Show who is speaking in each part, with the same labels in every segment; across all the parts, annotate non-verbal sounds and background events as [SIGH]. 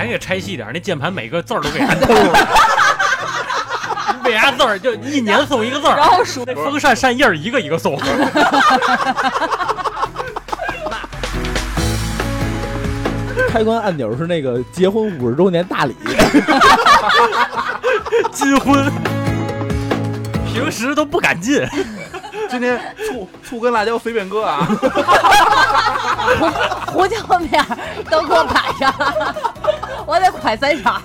Speaker 1: 还给拆细点儿，那键盘每个字儿都给它抠了。每啥字儿就一年送一个字儿，
Speaker 2: 然后数
Speaker 1: 那风扇扇叶儿一个一个送。[LAUGHS]
Speaker 3: 开关按钮是那个结婚五十周年大礼，[LAUGHS]
Speaker 1: 金婚，平时都不敢进。
Speaker 4: 今天醋醋跟辣椒随便搁啊！
Speaker 5: 胡椒面都给我摆上，我得快三勺。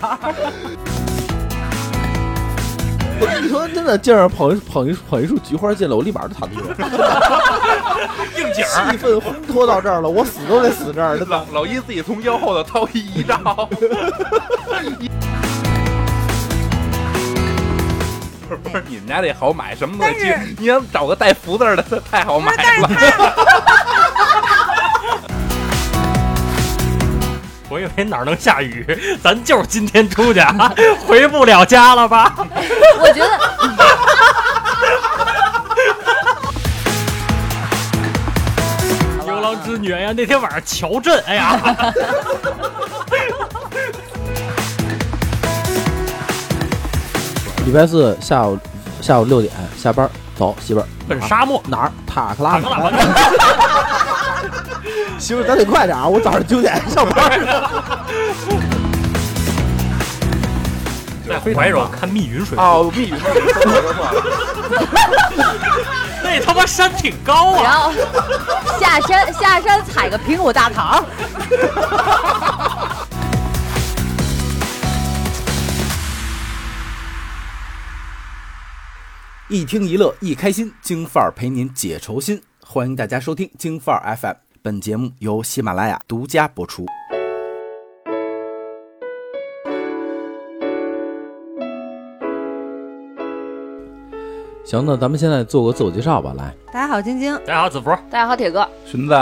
Speaker 3: 你说真的，劲儿捧一捧一捧一束菊花进来，我立马就躺地上。[LAUGHS]
Speaker 1: 应景儿，
Speaker 3: 气氛烘托到这儿了，我死都得死这儿。
Speaker 4: 老老一自己从腰后头掏一一照。不 [LAUGHS] 是不是，你们家这好买，什么
Speaker 2: 东
Speaker 4: 西。你要找个带福字儿的，这太好买了。
Speaker 1: 我以为哪儿能下雨，咱就是今天出去啊，回不了家了吧？[LAUGHS]
Speaker 5: 我觉得
Speaker 1: 牛郎织女，哎呀，那天晚上乔振，哎呀，[LAUGHS]
Speaker 3: 礼拜四下午下午六点下班，走媳妇儿
Speaker 1: 奔沙漠。
Speaker 3: 哪儿？塔克拉
Speaker 1: 塔克拉 [LAUGHS]
Speaker 3: 媳妇，咱得快点啊！我早上九点上班呢。
Speaker 1: 在怀柔看密云水库，
Speaker 4: 哦，密语那里说错说错了。
Speaker 1: 那他妈山挺高
Speaker 5: 然
Speaker 1: 啊！
Speaker 5: 后下山下山采个苹果大桃。
Speaker 3: 一听一乐一开心，京范儿陪您解愁心。欢迎大家收听京范儿 FM，本节目由喜马拉雅独家播出。行，那咱们现在做个自我介绍吧。来，
Speaker 2: 大家好，晶晶，
Speaker 1: 大家好，子福，
Speaker 2: 大家好，铁哥，
Speaker 4: 裙子，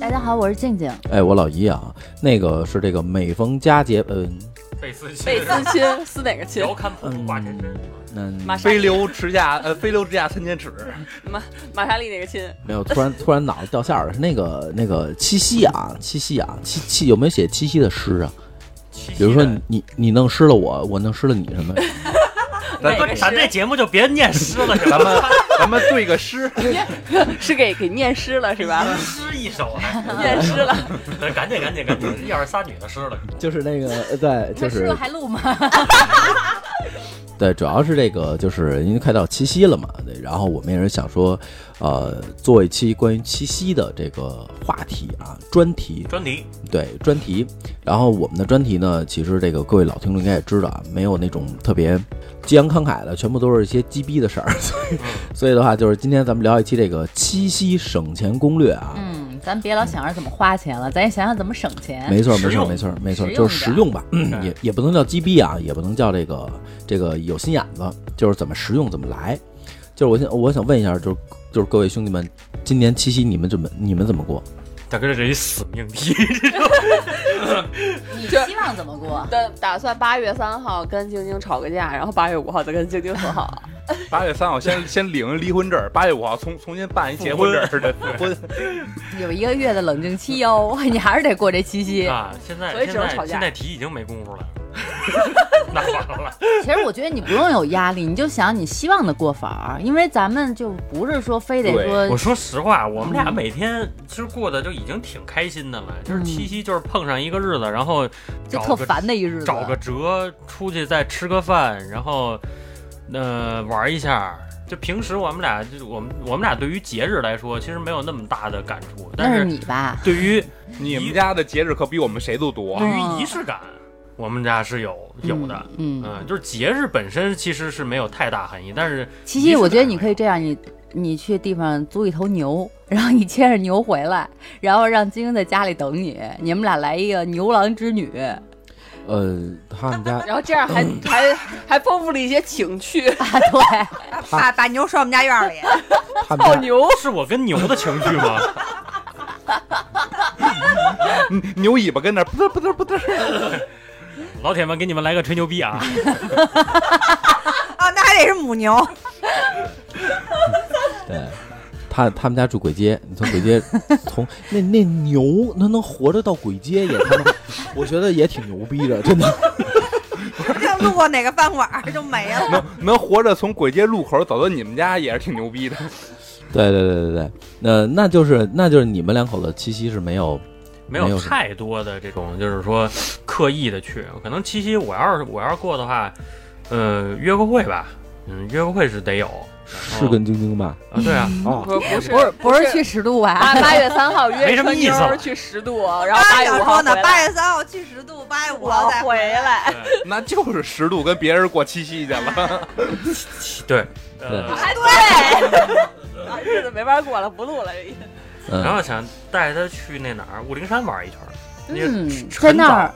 Speaker 5: 大家好，我是静静。
Speaker 3: 哎，我老姨啊，那个是这个每逢佳节，嗯
Speaker 1: 贝斯亲，
Speaker 2: 贝斯亲撕哪个亲？
Speaker 1: 遥看瀑布挂前身。
Speaker 3: 嗯，
Speaker 4: 飞流直下呃，飞流直下三千尺。[LAUGHS]
Speaker 2: 玛玛莎丽哪个亲？[LAUGHS]
Speaker 3: 没有，突然突然脑子掉线儿了，是那个那个七夕啊，七夕啊，七七有没有写七夕的诗啊？比如说你你你弄湿了我，我弄湿了你什么？[LAUGHS]
Speaker 4: 咱
Speaker 1: 咱这？节目就别念诗了，
Speaker 4: 咱们咱们对个诗，
Speaker 2: 是给给念诗了是吧？
Speaker 1: 诗一首还，[LAUGHS]
Speaker 2: 念诗了，
Speaker 1: 赶紧赶紧赶紧，一二仨女的诗了。
Speaker 3: 就是那个呃对，就是
Speaker 5: 还录吗？[LAUGHS]
Speaker 3: 对，主要是这个，就是因为快到七夕了嘛，对，然后我们也是想说，呃，做一期关于七夕的这个话题啊，专题，
Speaker 1: 专题，
Speaker 3: 对专题。然后我们的专题呢，其实这个各位老听众应该也知道啊，没有那种特别激昂慷慨的，全部都是一些鸡逼的事儿。[LAUGHS] 所以，所以的话，就是今天咱们聊一期这个七夕省钱攻略啊。
Speaker 5: 嗯，咱别老想着怎么花钱了，咱也想想怎么省钱。
Speaker 3: 没错，没错，没错，没错，就是实用吧，[CLEARS THROAT] 嗯也也不能叫鸡逼啊，也不能叫这个这个有心眼子，就是怎么实用怎么来。就是我想我想问一下，就是就是各位兄弟们，今年七夕你们怎么你们怎么过？
Speaker 1: 大哥这是一死命题，[LAUGHS]
Speaker 5: 你希望怎么过？
Speaker 2: 打打算八月三号跟晶晶吵个架，然后八月五号再跟晶晶和好。[LAUGHS]
Speaker 4: 八月三号先先领离婚证儿，八月五号重重新办一结婚证儿的复婚。[LAUGHS]
Speaker 5: 有一个月的冷静期哦，你还是得过这七夕。
Speaker 1: 啊！现在
Speaker 2: 所以只
Speaker 1: 现在
Speaker 2: 能吵架
Speaker 1: 现在提已经没功夫了，那完了。[LAUGHS]
Speaker 5: 其实我觉得你不用有压力，你就想你希望的过法儿，因为咱们就不是说非得说
Speaker 1: 我说实话，我们俩每天其实过得就已经挺开心的了，就是七夕就是碰上一个日子，然后
Speaker 5: 就特烦的一日子。
Speaker 1: 找个辙出去再吃个饭，然后呃玩一下。就平时我们俩就我们我们俩对于节日来说，其实没有那么大的感触，但
Speaker 5: 是你吧？
Speaker 1: 对于
Speaker 4: 你们家的节日可比我们谁都多
Speaker 1: 对。于仪式感，我们家是有有的。
Speaker 5: 嗯，嗯
Speaker 1: 嗯，就是节日本身其实是没有太大含义，但是
Speaker 5: 七夕，我觉得你可
Speaker 1: 以
Speaker 5: 以这样，你你去地方租一头牛，[LAUGHS] 然后你牵着牛回来，然后让晶晶在家里等你，你们俩来一个牛郎织女。
Speaker 3: 呃，他们家 [LAUGHS]
Speaker 2: 然后这样还 [LAUGHS] 还还丰富了一些情趣。
Speaker 5: 啊，对，
Speaker 6: 把把牛拴我们家院儿里，
Speaker 2: 泡牛，
Speaker 1: 是我跟牛的情趣吗？
Speaker 4: 牛尾巴跟那儿扑嘚扑嘚扑嘚。
Speaker 1: 老铁们，给你们来个吹牛逼啊！[LAUGHS]
Speaker 6: 啊，那还得是母牛。[LAUGHS]
Speaker 3: 对，他他们家住簋街，你从簋街 [LAUGHS] 从那那牛，它能活着到簋街也他妈，我觉得也挺牛逼的，真的。
Speaker 6: 路过哪个饭馆儿就没了。
Speaker 4: 能能活着从簋街路口走到你们家也是挺牛逼的。
Speaker 3: 对对对对对，那那就是那就是你们两口子七夕是没有
Speaker 1: 没
Speaker 3: 没有
Speaker 1: 太多的这种，就是说刻意的去。可能七夕我要是我要是过的话，呃，约个会吧，嗯，约个会是得有。
Speaker 3: 是跟晶晶吧？
Speaker 1: 啊，对啊，
Speaker 3: 啊，
Speaker 2: 不不是
Speaker 5: 不是不是去十渡啊？
Speaker 2: 八八月三号约
Speaker 1: 没什么
Speaker 2: 春
Speaker 1: 意思了
Speaker 2: 妞儿去十渡，然后八
Speaker 6: 八
Speaker 2: 月五号
Speaker 6: 说呢，八月三号去十渡，八月五号再
Speaker 2: 回来，
Speaker 4: 那就是十渡跟别人过七夕去了。[LAUGHS]
Speaker 1: 对，对，
Speaker 2: 哎对，[LAUGHS] 啊日子没法过了，不录了。
Speaker 3: 嗯
Speaker 1: 然后想带他去那哪儿武陵山玩一圈儿。
Speaker 5: 嗯，在那儿，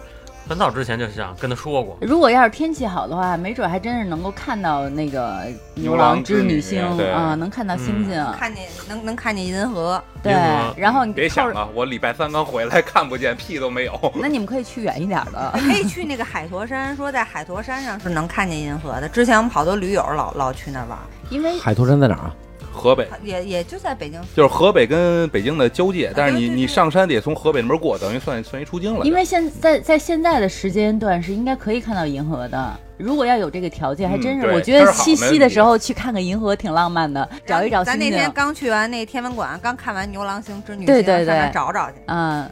Speaker 1: 很早之前就想跟他说过，
Speaker 5: 如果要是天气好的话，没准还真是能够看到那个牛
Speaker 4: 牛郎
Speaker 5: 郎
Speaker 4: 织女
Speaker 5: 星
Speaker 4: 对
Speaker 5: 啊，能看到星星。
Speaker 6: 看见能能看见银河，
Speaker 5: 对，然后你，
Speaker 4: 别想了，我礼拜三刚回来，看不见屁都没有。[LAUGHS]
Speaker 5: 那你们可以去远一点的。
Speaker 6: 可以去那个海坨山，说在海坨山上是能看见银河的。之前我们好多驴友老老去那玩儿，
Speaker 5: 因为
Speaker 3: 海坨山在哪儿啊？
Speaker 4: 河北
Speaker 6: 也也就在北京。
Speaker 4: 就是河北跟北京的交界，但是你你上山得从河北那边过，等于算算一出京了。
Speaker 5: 因为现在在现在的时间段是应该可以看到银河的。如果要有这个条件，还真是，
Speaker 4: 嗯
Speaker 5: 我觉得七夕的时候去看看银河挺浪漫的，找一找星
Speaker 6: 咱那天。刚去完那天文馆，刚看完牛郎星织女星，
Speaker 5: 对对对
Speaker 6: 上那找找去。
Speaker 5: 嗯，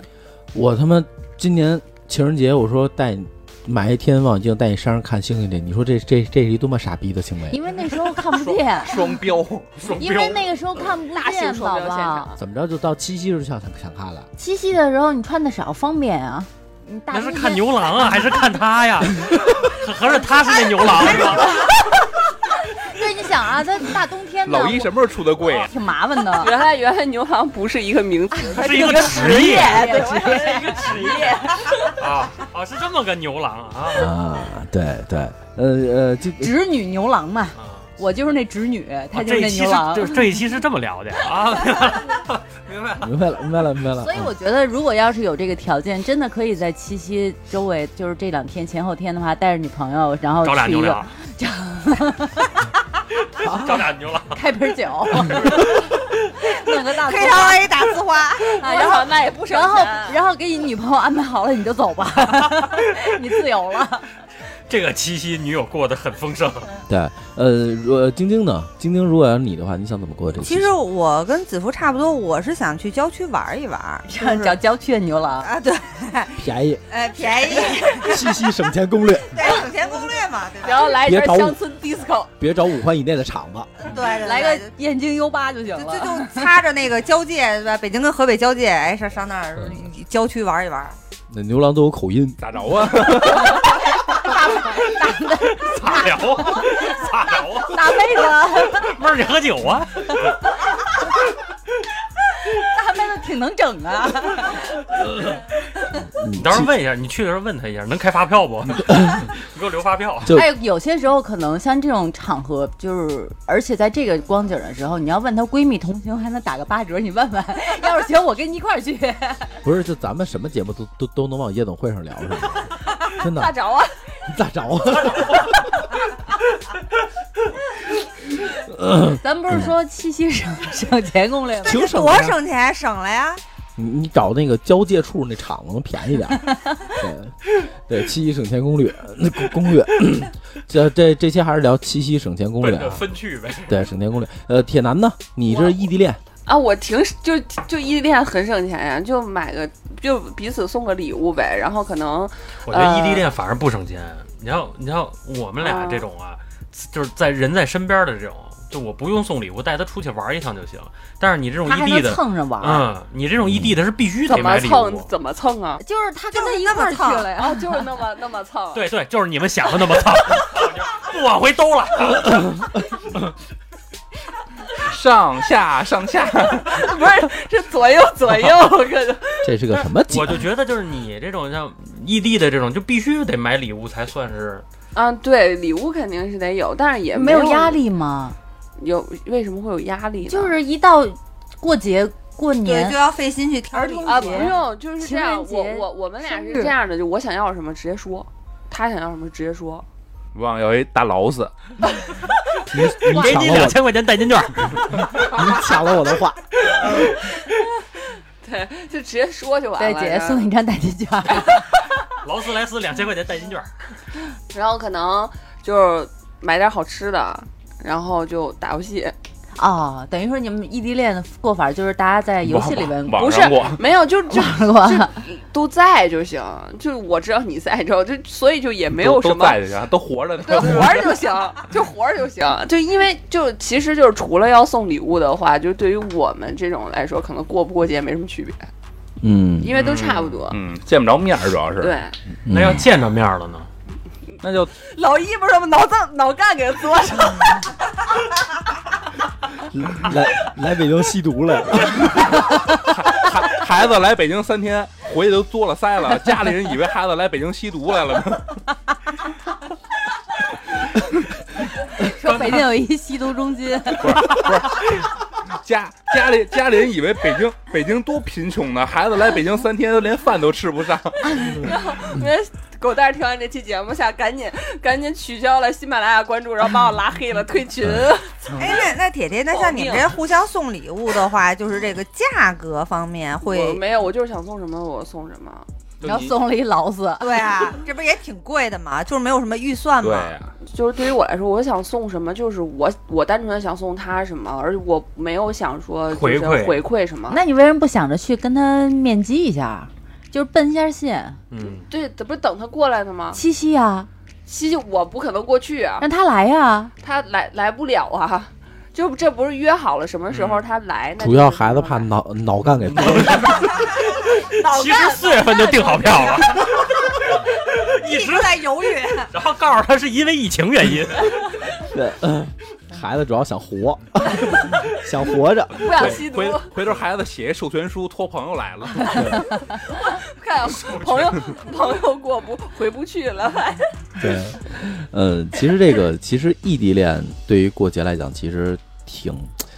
Speaker 3: 我他妈今年情人节我说带你买一天望远镜带你山上看星星去，你说这这这是一多么傻逼的行为？
Speaker 5: 因为那时候看不见，[LAUGHS]
Speaker 4: 双标，双
Speaker 5: 因为那个时候看不见，宝宝。
Speaker 3: 怎么着就到七夕时候想想看了？
Speaker 5: 七夕的时候你穿的少，方便啊。你大
Speaker 1: 那是看牛郎啊，还是看他呀？[LAUGHS] 合着他是那牛郎是吧？[LAUGHS]
Speaker 5: 对，你想啊，他大冬天的，
Speaker 4: 老一什么时候出的柜啊？
Speaker 5: 挺麻烦的。
Speaker 2: 原来原来牛郎不是一个名词，它
Speaker 1: 是一个
Speaker 2: 个
Speaker 1: 职业
Speaker 2: 对，
Speaker 5: 职业
Speaker 2: 是一个职业。
Speaker 1: 啊啊，是这么个牛郎啊
Speaker 3: 啊，对对，呃呃，就
Speaker 5: 侄女牛郎嘛，
Speaker 1: 啊！
Speaker 5: 我就是那侄女，他就是
Speaker 1: 这一期是
Speaker 5: 那牛郎。
Speaker 1: 这这一期是这么聊的啊，[LAUGHS] 明白了。
Speaker 3: 明白了，明白了，明白了。
Speaker 5: 所以我觉得，如果要是有这个条件，真的可以在七夕周围，就是这两天前后天的话，带着女朋友，然后
Speaker 1: 找俩
Speaker 5: 去一个
Speaker 1: 牛郎，[LAUGHS] 找俩牛郎，
Speaker 5: 开瓶酒，[LAUGHS] 弄个大
Speaker 6: K 上 A 打字花，[LAUGHS]
Speaker 5: 啊然
Speaker 2: 然
Speaker 5: 后
Speaker 2: 后那也不省
Speaker 5: 然后然后给你女朋友安排好了，你就走吧，[LAUGHS] 你自由了。
Speaker 1: 这个七夕女友过得很丰盛。
Speaker 3: 对，呃，如晶晶呢？晶晶，如果要是你的话，你想怎么过这个？
Speaker 6: 其实我跟子福差不多，我是想去郊区玩一玩，[LAUGHS] 就是
Speaker 5: 找郊区的牛郎，
Speaker 6: 啊，对，
Speaker 3: 便宜，[LAUGHS]
Speaker 6: 哎，便宜，[LAUGHS]
Speaker 3: 七夕省钱攻略，
Speaker 6: 对，省钱攻略嘛，对吧？
Speaker 2: 然后来一
Speaker 3: 别找我
Speaker 2: 圈乡村 disco，
Speaker 3: 别找五环以内的厂子。
Speaker 6: 对对，对
Speaker 5: 来个燕京 U 八就行
Speaker 6: 了就。就擦着那个交界，对吧？北京跟河北交界，哎，上上那儿郊区玩一玩。
Speaker 3: 那牛郎都有口音，
Speaker 4: 咋着啊？
Speaker 1: 咋聊啊？咋聊啊？
Speaker 5: 大妹子，[LAUGHS]
Speaker 1: 妹儿，你喝酒啊？
Speaker 5: 大妹子挺能整啊。
Speaker 3: 你
Speaker 1: 你到时候问一下，你去的时候问他一下，能开发票不？你 [LAUGHS] 给我留发票。
Speaker 3: 就
Speaker 5: 哎，有些时候可能像这种场合，就是而且在这个光景的时候，你要问她闺蜜同行还能打个八折，你问问，[LAUGHS] 要是行，我跟你一块儿去。
Speaker 3: 不是，就咱们什么节目都都都能往夜总会上聊是吧？真的
Speaker 2: 大着啊！
Speaker 3: 咋着啊？[LAUGHS]
Speaker 5: 咱不是说七夕省省钱攻略吗？
Speaker 3: 省的呀。
Speaker 6: 省钱，省了呀！
Speaker 3: 你你找那个交界处那厂子能便宜点儿。[LAUGHS] 对对，七夕省钱攻略，那攻攻略，[CLEARS THROAT] 这这这期还是聊七夕省钱攻略
Speaker 1: 奔着
Speaker 3: 啊。
Speaker 1: 分去呗。
Speaker 3: 对，省钱攻略。呃，铁男呢？你这是异地恋，
Speaker 2: 啊，我挺就就异地恋很省钱呀，就买个就彼此送个礼物呗，然后可能
Speaker 1: 我觉得异地恋反而不省钱。你像你像我们俩这种啊，就是在人在身边的这种，就我不用送礼物，带他出去玩一趟就行。但是你这种异地的，
Speaker 5: 蹭着玩，
Speaker 1: 嗯，你这种异地的是必须得
Speaker 2: 怎么
Speaker 1: 买礼物。
Speaker 2: 蹭怎么蹭啊？
Speaker 5: 就是他跟他
Speaker 6: 就是
Speaker 5: 一块儿去了呀。
Speaker 2: 啊，就是那么那么蹭。
Speaker 1: 对对，就是你们想的那么蹭，[LAUGHS] 不往回兜了。[LAUGHS]
Speaker 4: 上下上下，[LAUGHS]
Speaker 2: 不是是左右左右，[LAUGHS] 可能
Speaker 3: 这是个什么节
Speaker 1: 我？就觉得就是你这种像异地的这种，就必须得买礼物才算是。
Speaker 2: 啊，对，礼物肯定是得有，但是也有
Speaker 5: 没有压，力吗？
Speaker 2: 有为什么会有压力呢？
Speaker 5: 就是一到过节过年
Speaker 6: 对，
Speaker 5: 年
Speaker 6: 就，要费心去挑礼物。
Speaker 2: 啊，不用，就是这样。我我我们俩是这样的，就我想要什么直接说，他想要什么直接说。
Speaker 4: 忘要一大劳斯，
Speaker 3: 你你
Speaker 1: 给
Speaker 3: 抢了我，
Speaker 1: 你两千块钱代金券，
Speaker 3: 你抢了我的话。[LAUGHS]
Speaker 2: 对，就直接说就完
Speaker 5: 对，
Speaker 2: 了。
Speaker 5: 姐姐送你一张代金券。[LAUGHS]
Speaker 1: 劳斯莱斯两千块钱代金券，
Speaker 2: 然后可能就是买点好吃的，然后就打游戏。
Speaker 5: 哦，等于说你们异地恋的过法就是大家在游戏里边
Speaker 2: 不是没有，就就 [LAUGHS] 都在就行。就我知道你在之后，就所以就也没有什么。
Speaker 4: 都在着，都活着呢。
Speaker 2: 对，活着就行，[LAUGHS] 就活着就行。就因为就其实就是除了要送礼物的话，就对于我们这种来说，可能过不过节没什么区别，
Speaker 3: 嗯，
Speaker 2: 因为都差不多。
Speaker 4: 嗯，见不着面儿主要是。
Speaker 2: 对，
Speaker 1: 那要见着面了呢？
Speaker 4: 那就
Speaker 2: 老一不是把脑子脑干给做上，
Speaker 3: 来来北京吸毒来了。
Speaker 4: 孩孩子来北京三天，回去都作了腮了，家里人以为孩子来北京吸毒来了呢。[LAUGHS]
Speaker 5: 说北京有一吸毒中心，不是不是
Speaker 4: 家家里家里人以为北京北京多贫穷呢，孩子来北京三天都连饭都吃不上。[LAUGHS]
Speaker 2: 狗蛋儿听完这期节目下，赶紧赶紧取消了喜马拉雅关注，然后把我拉黑了，退群。[LAUGHS]
Speaker 6: 哎，那那铁铁，那像你们这互相送礼物的话，就是这个价格方面
Speaker 2: 我
Speaker 6: 会，
Speaker 2: 没有，我就是想送什么我送什么。
Speaker 5: 然后送了一劳子，
Speaker 6: 对啊，这不也挺贵的嘛？就是没有什么预算嘛。
Speaker 4: 对呀，
Speaker 2: 就是对于我来说，我想送什么，就是我我单纯的想送他什么，而我没有想说就是
Speaker 1: 回馈
Speaker 2: 回馈什么。
Speaker 5: 那你为什么不想着去跟他面基一下，就是奔一下线？
Speaker 1: 嗯，
Speaker 2: 对，这不是等他过来的吗？
Speaker 5: 七夕啊，
Speaker 2: 七夕我不可能过去啊，
Speaker 5: 让他来呀。
Speaker 2: 他来来不了啊。就这不是约好了什么时候他来？那
Speaker 3: 主要孩子怕脑脑干给 [LAUGHS] 崩了。
Speaker 2: 脑
Speaker 1: 其实四月份就订好票了，[LAUGHS] 一直
Speaker 6: 在犹豫。[LAUGHS]
Speaker 1: 然后告诉他是因为疫情原因。
Speaker 3: 对，嗯孩子主要想活，[LAUGHS] 想活着。
Speaker 2: 不想吸毒。
Speaker 4: 回，回头孩子写一授权书，托朋友来了。[LAUGHS]
Speaker 2: 看朋友 [LAUGHS] 朋友过不回不去了，
Speaker 3: 对，呃，其实这个其实异地恋对于过节来讲，其实挺，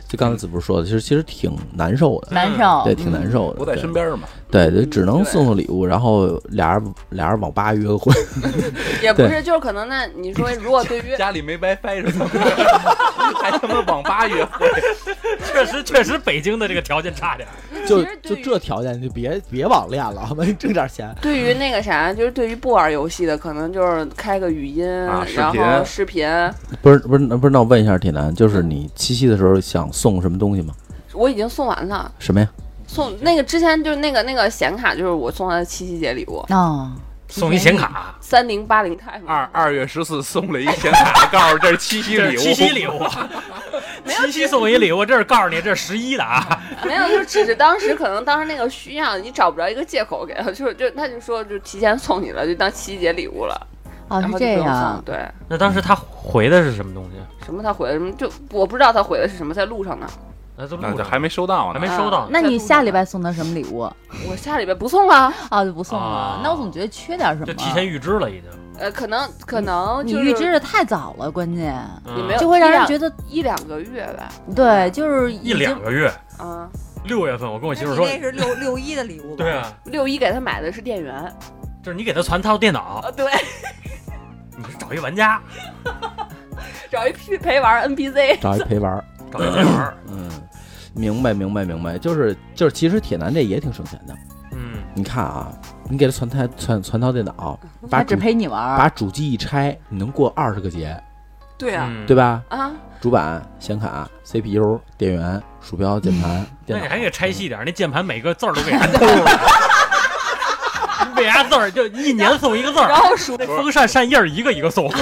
Speaker 3: 就刚才子不是说的，其实其实挺难受的，
Speaker 5: 难受。
Speaker 3: 对，，挺难受的。
Speaker 4: 不在身边嘛，
Speaker 3: 对，就，只能送送礼物，然后俩人俩人网吧约个会。[LAUGHS]
Speaker 2: 也不是，就是可能那你说如果对于
Speaker 4: 家里没 WiFi 什么的？[LAUGHS] 还他妈网吧约会？[LAUGHS]
Speaker 1: 确实确实北京的这个条件差点。
Speaker 3: 就就这条件，你就别别网恋了，好吧？挣点钱。
Speaker 2: 对于那个啥，就是对于不玩游戏的，可能就是开个语音，
Speaker 4: 啊
Speaker 2: 然后视频。
Speaker 3: 不是不是不是，那我问一下铁男，就是你七夕的时候想送什么东西吗？
Speaker 2: 我已经送完了，
Speaker 3: 什么呀？
Speaker 2: 送那个之前就是那个那个显卡，就是我送他的七夕节礼物，
Speaker 5: 哦，
Speaker 1: 送一显卡，
Speaker 2: 三零八零 Time。
Speaker 4: 二二月十四送了一显卡，告诉这是七夕礼物。[LAUGHS]
Speaker 1: 七夕礼物，[LAUGHS] 七夕送一礼物，这是告诉你这是十一的啊。[LAUGHS]
Speaker 2: 没有，就只是当时可能当时那个需要，你找不着一个借口给他，就是就他就说就提前送你了，就当七夕节礼物了，
Speaker 5: 哦是这
Speaker 2: 然后就不用送
Speaker 5: 样。
Speaker 2: 对，
Speaker 1: 那当时他回的是什么东西？
Speaker 2: 什么他回的什么就我不知道他回的是什么，在路上呢。
Speaker 1: 那
Speaker 4: 这还没收到呢
Speaker 1: 还没。收到呢。
Speaker 5: 那你下礼拜送他什么礼物？
Speaker 2: 我下礼拜不送了，
Speaker 5: 啊，就不送了
Speaker 1: 啊。
Speaker 5: 那我总觉得缺点什么。
Speaker 1: 就提前预支了已经。
Speaker 2: 呃，可能可能
Speaker 5: 你
Speaker 2: 就是
Speaker 5: 预支的太早了，关键
Speaker 1: 嗯
Speaker 2: 也没有
Speaker 5: 就会让人觉得
Speaker 2: 一两个月吧，
Speaker 5: 对，就是
Speaker 1: 一两个月，
Speaker 2: 啊，
Speaker 1: 六月份我跟我媳妇说，
Speaker 6: 那是六六一的礼物吧？
Speaker 1: 对啊，
Speaker 2: 六一给他买的是电源，
Speaker 1: 就是你给他传套电脑
Speaker 2: 啊，，对，
Speaker 1: 你是找一玩家，[LAUGHS]
Speaker 2: 找一陪陪玩 NPC，
Speaker 3: 找一陪玩儿。
Speaker 1: 找一陪玩儿。
Speaker 3: 嗯，明白明白明白，就是就是，其实铁男这也挺省钱的。
Speaker 1: 嗯，
Speaker 3: 你看啊，你给他传台传传套电脑，把
Speaker 5: 他只
Speaker 3: 主
Speaker 5: 陪你玩儿。
Speaker 3: 把主机一拆，你能过二十个节，
Speaker 2: 对啊，
Speaker 1: 嗯
Speaker 3: 对？吧？
Speaker 2: 啊，
Speaker 3: 主板、显卡、CPU、电源、鼠标、键盘、电脑。
Speaker 1: 那你还给拆细点儿，那键盘每个字儿都给它抠 [LAUGHS] 了。为啥字儿就一年送一个字儿，
Speaker 2: 然后数
Speaker 1: 那风扇扇叶儿一个一个送。[LAUGHS]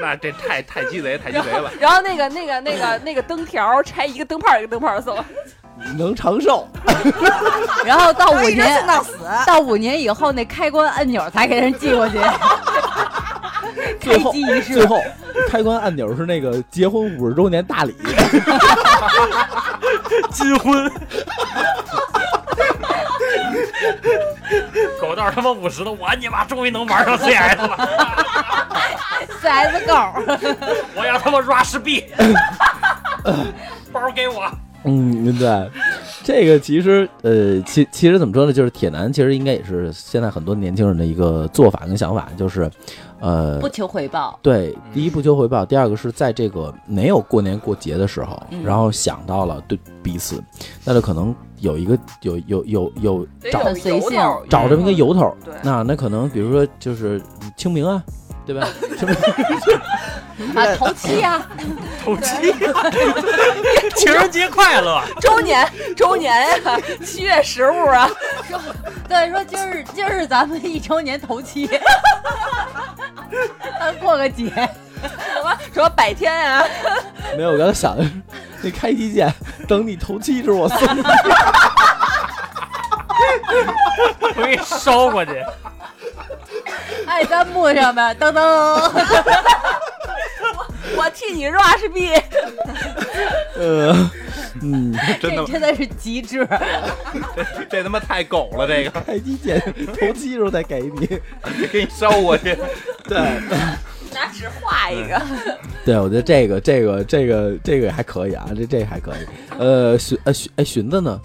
Speaker 4: 那那这太 [LAUGHS] 太鸡贼，太鸡贼了。
Speaker 2: 然后那个那个那个那个灯条拆一个灯泡一个灯泡送，
Speaker 3: 能长寿。
Speaker 5: 然后到五年
Speaker 6: 死。
Speaker 5: 到五年以后，那开关按钮才给人寄过去。[LAUGHS]
Speaker 3: 最后最后开关按钮是那个结婚五十周年大礼。[LAUGHS]
Speaker 1: 金婚。狗蛋他妈五十了，我你妈终于能玩上 CS 了，
Speaker 5: CS 狗，[LAUGHS]
Speaker 1: 我要他妈 Rush [LAUGHS] B，包给我。
Speaker 3: 嗯，对，这个其实呃，其其实怎么说呢，就是铁男其实应该也是现在很多年轻人的一个做法跟想法，就是呃
Speaker 5: 不，求回报。
Speaker 3: 对，第一不求回报，第二个是在这个没有过年过节的时候，
Speaker 5: 嗯
Speaker 3: 然后想到了对彼此，那就可能有一个有有有有找找这么一个由头，
Speaker 2: 对
Speaker 3: 那那可能比如说就是清明啊，对吧？清 [LAUGHS] 明
Speaker 5: 啊，头七啊，[LAUGHS]
Speaker 1: 头七，情人节快乐！
Speaker 2: 周年周年呀，七月十五啊，
Speaker 5: 对，说今儿今儿是咱们一周年头七，咱 [LAUGHS] 过个节，
Speaker 2: 什么什么百天啊，
Speaker 3: 没有，我刚才想的是那开机键，等你头七时我送你。
Speaker 1: 我给你捎过去。
Speaker 5: 爱弹幕上面噔噔，[LAUGHS]
Speaker 2: 我替你 rush B，
Speaker 3: 呃，嗯，
Speaker 4: 真的
Speaker 5: 这真的是极致。
Speaker 4: 这这他妈太狗了，这个
Speaker 3: 开机键头七时候再给你。
Speaker 4: 给你烧过去。
Speaker 3: 对，
Speaker 2: 拿纸画一个，
Speaker 3: 对，我觉得这个这个这个这个还可以啊，这这个还可以。呃，荀呃荀哎荀子呢？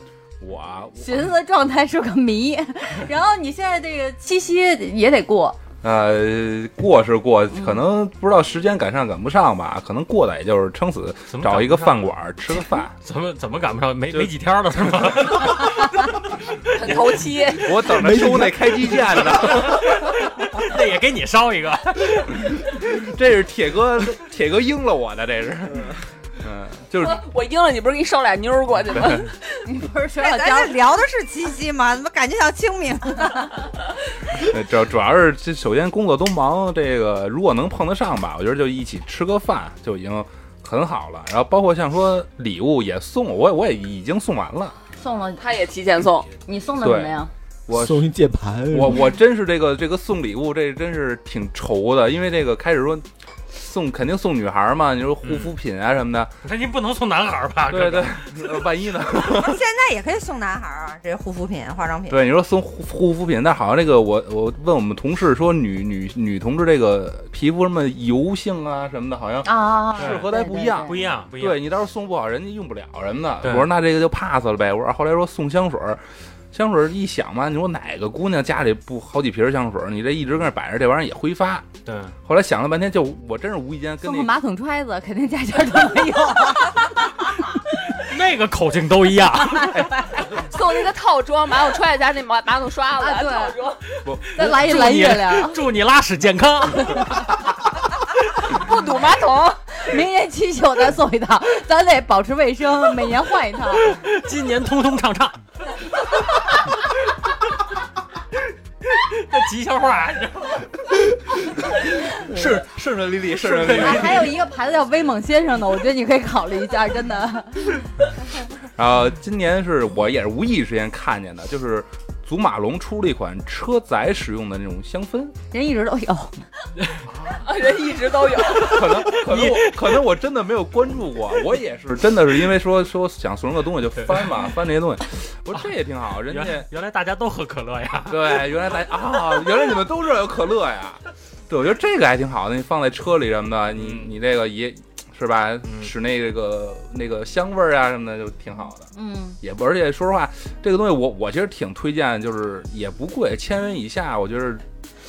Speaker 4: 我我
Speaker 5: 寻思状态是个谜，[LAUGHS] 然后你现在这个七夕也得过，
Speaker 4: 呃过是过，可能不知道时间赶上赶不上吧，可能过的也就是撑死找一个饭馆吃个饭。[LAUGHS]
Speaker 1: 怎么怎么赶不上？没没几天了是吗？[LAUGHS]
Speaker 2: 很头七，
Speaker 4: 我等着收那开机键呢，
Speaker 1: 那也给你烧一个。
Speaker 4: 这是铁哥铁哥应了我的，这是。嗯，就是
Speaker 2: 我我应了你，不是给你捎俩妞儿过去吗？[LAUGHS]
Speaker 5: 你不是说
Speaker 6: 咱这聊的是七夕吗？怎么感觉像清明？[LAUGHS]
Speaker 4: 呃主主要是这首先工作都忙，这个如果能碰得上吧，我觉得就一起吃个饭就已经很好了。然后包括像说礼物也送，我我也已经送完了。
Speaker 5: 送了？
Speaker 2: 他也提前送，
Speaker 5: 你送的什么呀？
Speaker 4: 我
Speaker 3: 送一键盘。
Speaker 4: 我我真是这个这个送礼物，这真是挺愁的，因为这个开始说送肯定送女孩嘛，你说护肤品啊什么的，
Speaker 1: 那您不能送男孩吧？
Speaker 4: 对对，呃万一呢？
Speaker 6: 现在也可以送男孩啊，这护肤品、化妆品。
Speaker 4: 对，你说送护护肤品，但好像这个我我问我们同事说女女女同志这个皮肤什么油性啊什么的，好像
Speaker 5: 啊，
Speaker 4: 适合的还不一样
Speaker 1: 不一样，不一样。
Speaker 4: 对你到时候送不好，人家用不了什么的。我说那这个就 pass 了呗。我说后来说送香水儿，香水一想嘛，你说哪个姑娘家里不好几瓶香水，你这一直跟那摆着，这玩意儿也挥发。
Speaker 1: 对，
Speaker 4: 后来想了半天，就我真是无意间跟那
Speaker 5: 送个马桶揣子，肯定家家都没有。[LAUGHS]
Speaker 1: 那个口径都一样。[LAUGHS]
Speaker 2: 送那个套装马桶揣子加那马马桶刷子
Speaker 5: 啊对
Speaker 2: 套装，
Speaker 5: 再来一蓝月亮，
Speaker 1: 祝你拉屎健康。[LAUGHS] [LAUGHS]
Speaker 2: 不堵马桶。
Speaker 5: 明年七夕我再送一套，[LAUGHS] 咱得保持卫生，每年换一套。
Speaker 1: 今年通通畅畅。[LAUGHS] 这吉祥话，你知道吗？
Speaker 4: 顺顺顺利利，顺顺利利。
Speaker 5: 还还有一个牌子叫威猛先生的，我觉得你可以考虑一下，真的。
Speaker 4: 然后今年是我也是无意之间看见的，就是祖马龙出了一款车载使用的那种香氛，
Speaker 5: 人一直都有，[LAUGHS]
Speaker 2: 啊人一直都有，
Speaker 4: 可能可能我 [LAUGHS] 可能我真的没有关注过，我也是真的是因为说说想送人个东西就翻嘛 [LAUGHS] 翻这些东西，我说这也挺好，人家
Speaker 1: 原原来大家都喝可乐呀。
Speaker 4: 对原来大啊原来你们都知道有可乐呀，对我觉得这个还挺好的，你放在车里什么的，你你这个也是吧，使那个那个香味儿啊什么的就挺好的。
Speaker 5: 嗯，
Speaker 4: 也不，而且说实话，这个东西我我其实挺推荐，就是也不贵，千元以下，我觉得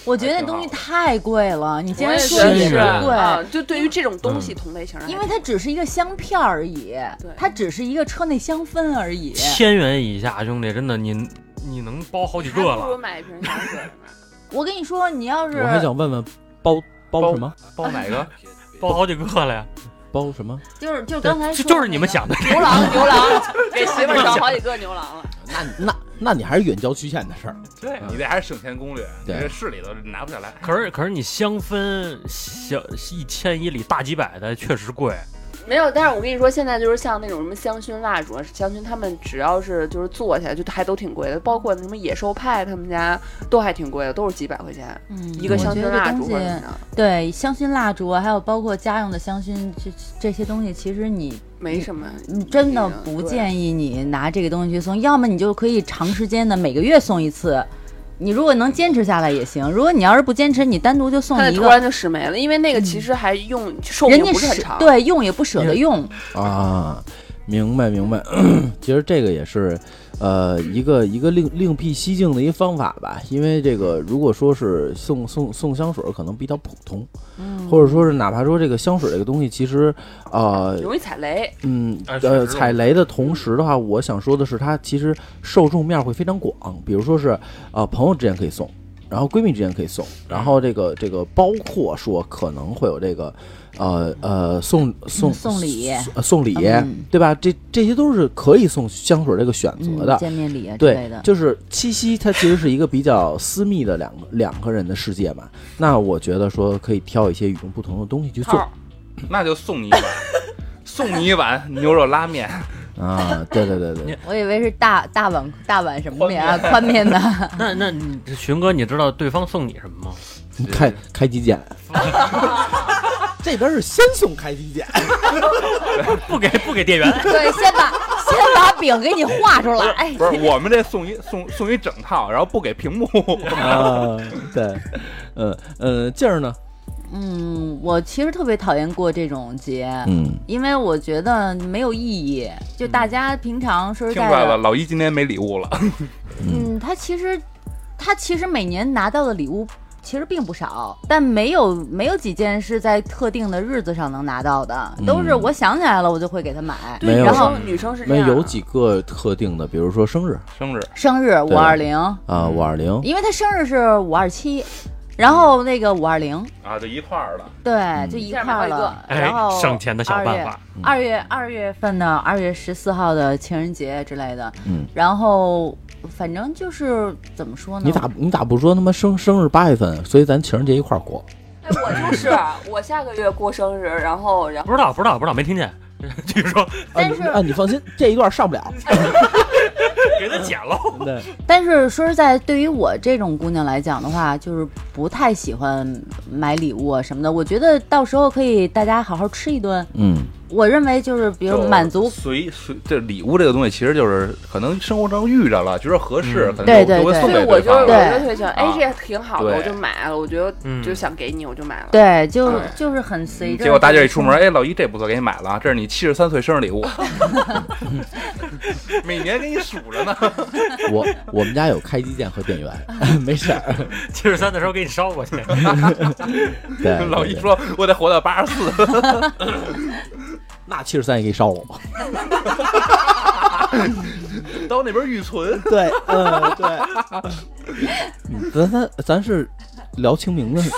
Speaker 5: 我觉得那东西太贵了，你竟然说
Speaker 1: 是
Speaker 5: 也
Speaker 1: 是
Speaker 5: 贵。
Speaker 2: 啊，就对于这种东西同类型的，
Speaker 5: 因为它只是一个香片而已
Speaker 2: 对，
Speaker 5: 它只是一个车内香氛而已。
Speaker 1: 千元以下，兄弟，真的你你能包好几个
Speaker 2: 了不如。买一瓶香水。
Speaker 5: 我跟你说，你要是
Speaker 3: 我还想问问包包什么？
Speaker 4: 包哪个？
Speaker 1: 包好几个了呀，
Speaker 3: 包什么？
Speaker 5: 就是就是刚才说
Speaker 1: 就就是你们
Speaker 5: 那个
Speaker 1: 想的
Speaker 2: 牛郎，牛郎 [LAUGHS] 给媳妇儿找好几个牛郎了。[LAUGHS]
Speaker 3: 那那那你还是远郊区县的事儿。[LAUGHS]
Speaker 4: 对你这还是省钱攻略，你
Speaker 3: 对
Speaker 4: 这市里头拿不下来。
Speaker 1: 可是可是你香氛小一千一里大几百的确实贵，
Speaker 2: 没有，但是我跟你说，现在就是像那种什么香薰蜡烛啊，香薰他们只要是就是做起来就还都挺贵的，包括什么野兽派他们家都还挺贵的，都是几百块钱
Speaker 5: 嗯，
Speaker 2: 一个香薰蜡烛
Speaker 5: 对香薰蜡烛啊，还有包括家用的香薰，这这些东西，其实你
Speaker 2: 没什么。
Speaker 5: 你真的不建议你拿这个东西去送，要么你就可以长时间的每个月送一次。你如果能坚持下来也行，如果你要是不坚持，你单独就送一个，
Speaker 2: 它突然就使没了，因为那个其实还用寿命
Speaker 5: 人家舍
Speaker 2: 不是很长。，
Speaker 5: 对用也不舍得用。
Speaker 3: 啊，明白明白。[CLEARS THROAT] 其实这个也是，呃，一个一个另另辟蹊径的一个方法吧。因为这个，如果说是送送送香水，可能比较普通，
Speaker 5: 嗯
Speaker 3: 或者说是哪怕说这个香水这个东西，其实，呃，
Speaker 2: 容易踩雷。
Speaker 3: 嗯呃，踩雷的同时的话，我想说的是，它其实受众面会非常广。比如说是呃朋友之间可以送，然后闺蜜之间可以送，然后这个这个包括说可能会有这个呃呃送送
Speaker 5: 送礼
Speaker 3: 呃送礼
Speaker 5: 嗯，
Speaker 3: 对吧？这这些都是可以送香水这个选择
Speaker 5: 嗯
Speaker 3: 的。
Speaker 5: 见面礼啊之类的，，
Speaker 3: 对就是七夕，它其实是一个比较私密的两个两个人的世界嘛。那我觉得说可以挑一些与众不同的东西去
Speaker 2: 做
Speaker 4: 那就送你一碗，[LAUGHS] 送你一碗牛肉拉面，[LAUGHS]
Speaker 3: 啊。对对对对，
Speaker 5: 我以为是大大碗大碗什么面啊，宽面的。[LAUGHS]
Speaker 1: 那那你寻哥，你知道对方送你什么吗？
Speaker 3: 开开机键，这边是先送开机键。[LAUGHS]
Speaker 1: 不给不给店员，[LAUGHS]
Speaker 5: 对，先把先把饼给你画出来。哎，
Speaker 4: 不是我们这送一送送一整套，然后不给屏幕，
Speaker 3: 啊，对，嗯呃，劲儿呢？
Speaker 5: 嗯，我其实特别讨厌过这种节，
Speaker 3: 嗯，
Speaker 5: 因为我觉得没有意义。就大家平常说实在
Speaker 4: 听出来了，老一今天没礼物了。
Speaker 5: 嗯，他其实他其实每年拿到的礼物。其实并不少，但没有没有几件是在特定的日子上能拿到的，都是
Speaker 3: 嗯
Speaker 5: 我想起来了我就会给他买。
Speaker 2: 对，
Speaker 5: 然后
Speaker 2: 女生是这
Speaker 3: 没
Speaker 2: 样的，
Speaker 3: 有几个特定的，比如说生日
Speaker 4: 生日
Speaker 5: 生日五二零，
Speaker 3: 啊，五二零，
Speaker 5: 因为他生日是五二七，然后那个五二零，
Speaker 4: 啊，就一块儿了。
Speaker 5: 对，就一块儿了。
Speaker 1: 哎
Speaker 5: 然后，
Speaker 1: 省钱的小办法。
Speaker 5: 二月二月份的二月十四号的情人节之类的，
Speaker 3: 嗯，
Speaker 5: 然后反正就是怎么说呢？
Speaker 3: 你咋你咋不说他妈生生日八月份，所以咱情人节一块儿过？
Speaker 2: 哎，我就是 [LAUGHS] 我下个月过生日，然后然后
Speaker 1: 不知道不知道不知道，没听见。继 [LAUGHS] 续说，
Speaker 5: 但是
Speaker 3: 啊，你放心，[LAUGHS] 这一段上不了。
Speaker 1: 给他剪了。
Speaker 3: 对，
Speaker 5: 但是说实在，对于我这种姑娘来讲的话，就是不太喜欢买礼物啊什么的。我觉得到时候可以大家好好吃一顿。
Speaker 3: 嗯，
Speaker 5: 我认为就是比如满足
Speaker 4: 随随这礼物这个东西，其实就是可能生活中遇着了，觉得合适，
Speaker 1: 嗯
Speaker 4: 可能就
Speaker 5: 对对对
Speaker 4: 就会送给
Speaker 2: 所以我就我
Speaker 4: 对方了。
Speaker 2: 就特别喜欢，哎
Speaker 4: 啊，
Speaker 2: 这挺好的，我就买了，我觉得
Speaker 1: 嗯
Speaker 2: 就想给你，我就买了。
Speaker 5: 对，就
Speaker 2: 对
Speaker 5: 就是很随着。
Speaker 4: 结果大家一出门，哎，老姨这不错，给你买了啊，这是你七十三岁生日礼物，[LAUGHS] [LAUGHS] 每年给你数着呢。[LAUGHS]
Speaker 3: 我我们家有开机键和电源，没事儿。
Speaker 1: 七十三的时候给你捎过去。
Speaker 3: 对，
Speaker 4: 老姨，说，我得活到八十四。
Speaker 3: 那七十三也给你烧了。[LAUGHS]
Speaker 4: 到那边预存，
Speaker 3: 对，嗯，对。嗯咱咱咱是聊清明的，
Speaker 1: 是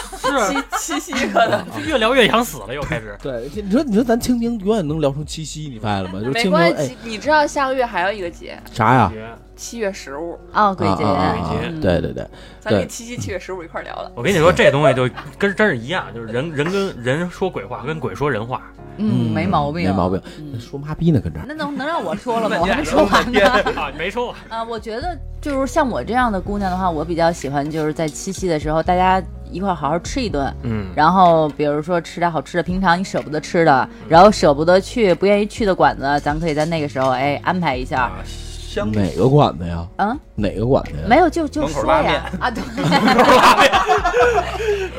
Speaker 2: 七七夕可能
Speaker 1: 越聊越想死了，又开始。
Speaker 3: 对，你说你说咱清明永远能聊成七夕，你发现了吗？就是
Speaker 2: 没
Speaker 3: 清明，哎
Speaker 2: 关系，，你知道下个月还有一个节，
Speaker 3: 啥呀？
Speaker 2: 七月十五，
Speaker 5: 哦，鬼节，
Speaker 3: 啊啊啊啊
Speaker 1: 鬼节
Speaker 5: 嗯
Speaker 3: 对对对，
Speaker 2: 咱跟七夕七月十五一块儿聊的。
Speaker 1: 我跟你说，这东西就跟真是一样，就是人人跟人说鬼话，跟鬼说人话。
Speaker 5: 嗯，没毛病，
Speaker 3: 没毛病。
Speaker 5: 嗯
Speaker 3: 说妈逼呢，跟这儿。
Speaker 5: 那能能让我说了吗？[LAUGHS] 我还没说完呢。
Speaker 1: 啊，没说完。
Speaker 5: 啊，我觉得就是像我这样的姑娘的话，我比较喜欢就是在七夕的时候，大家一块儿好好吃一顿，
Speaker 1: 嗯，
Speaker 5: 然后比如说吃点好吃的，平常你舍不得吃的，然后舍不得去、不愿意去的馆子，咱可以在那个时候哎安排一下。
Speaker 3: 哪个馆子呀？
Speaker 5: 嗯，
Speaker 3: 哪个馆子呀？
Speaker 5: 没有就就
Speaker 4: 门口
Speaker 5: 说
Speaker 4: 拉面
Speaker 5: 呀啊，对，[LAUGHS]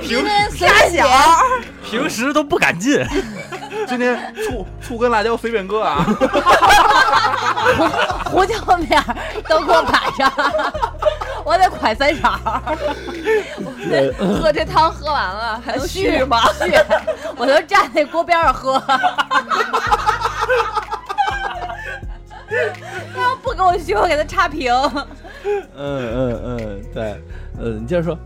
Speaker 5: [LAUGHS] 因为随便写，
Speaker 1: 平时都不敢进。[LAUGHS]
Speaker 4: 今天醋醋跟辣椒随便搁啊。
Speaker 5: 胡椒面都给我摆上，我得快三勺。
Speaker 2: 喝这汤喝完了还能续吗？
Speaker 5: 续，我都站那锅边上喝。[LAUGHS] 他要不给我学，我给他差评。
Speaker 3: 嗯嗯嗯，对，嗯，你接着说。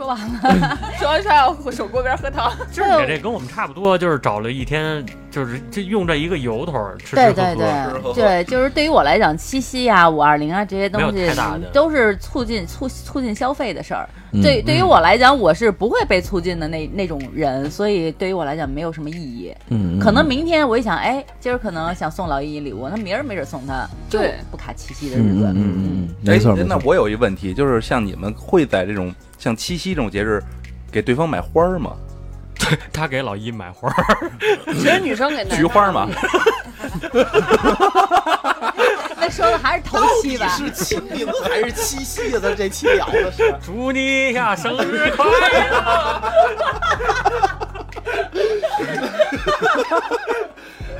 Speaker 5: 嗯，说完了。[LAUGHS]
Speaker 2: 说完说要手锅边喝汤，
Speaker 1: 就是你这跟我们差不多，就是找了一天，就是这用这一个由头吃吃喝
Speaker 5: 对对
Speaker 1: 喝。
Speaker 4: 吃喝喝
Speaker 5: 对对，就是对于我来讲，七夕啊、五二零啊这些东西都是促进促促进消费的事儿。
Speaker 3: 嗯
Speaker 5: 对，对于我来讲，我是不会被促进的那那种人，所以对于我来讲没有什么意义。
Speaker 3: 嗯，嗯
Speaker 5: 可能明天我一想，哎，今儿可能想送老姨礼物，那明儿没准送她，就
Speaker 2: 对
Speaker 5: 不卡七夕的日子。
Speaker 3: 嗯嗯嗯嗯，没错
Speaker 4: 那我有一问题，就是像你们会在这种像七夕这种节日，给对方买花儿吗？[LAUGHS]
Speaker 1: 他给老一买花儿，[LAUGHS]
Speaker 2: 其实女生给男生
Speaker 4: 菊花吗？[LAUGHS]
Speaker 5: 那说的还是头七吧？
Speaker 3: 是清明还是七夕啊？咱这期聊的是。
Speaker 1: 祝你呀生日快乐！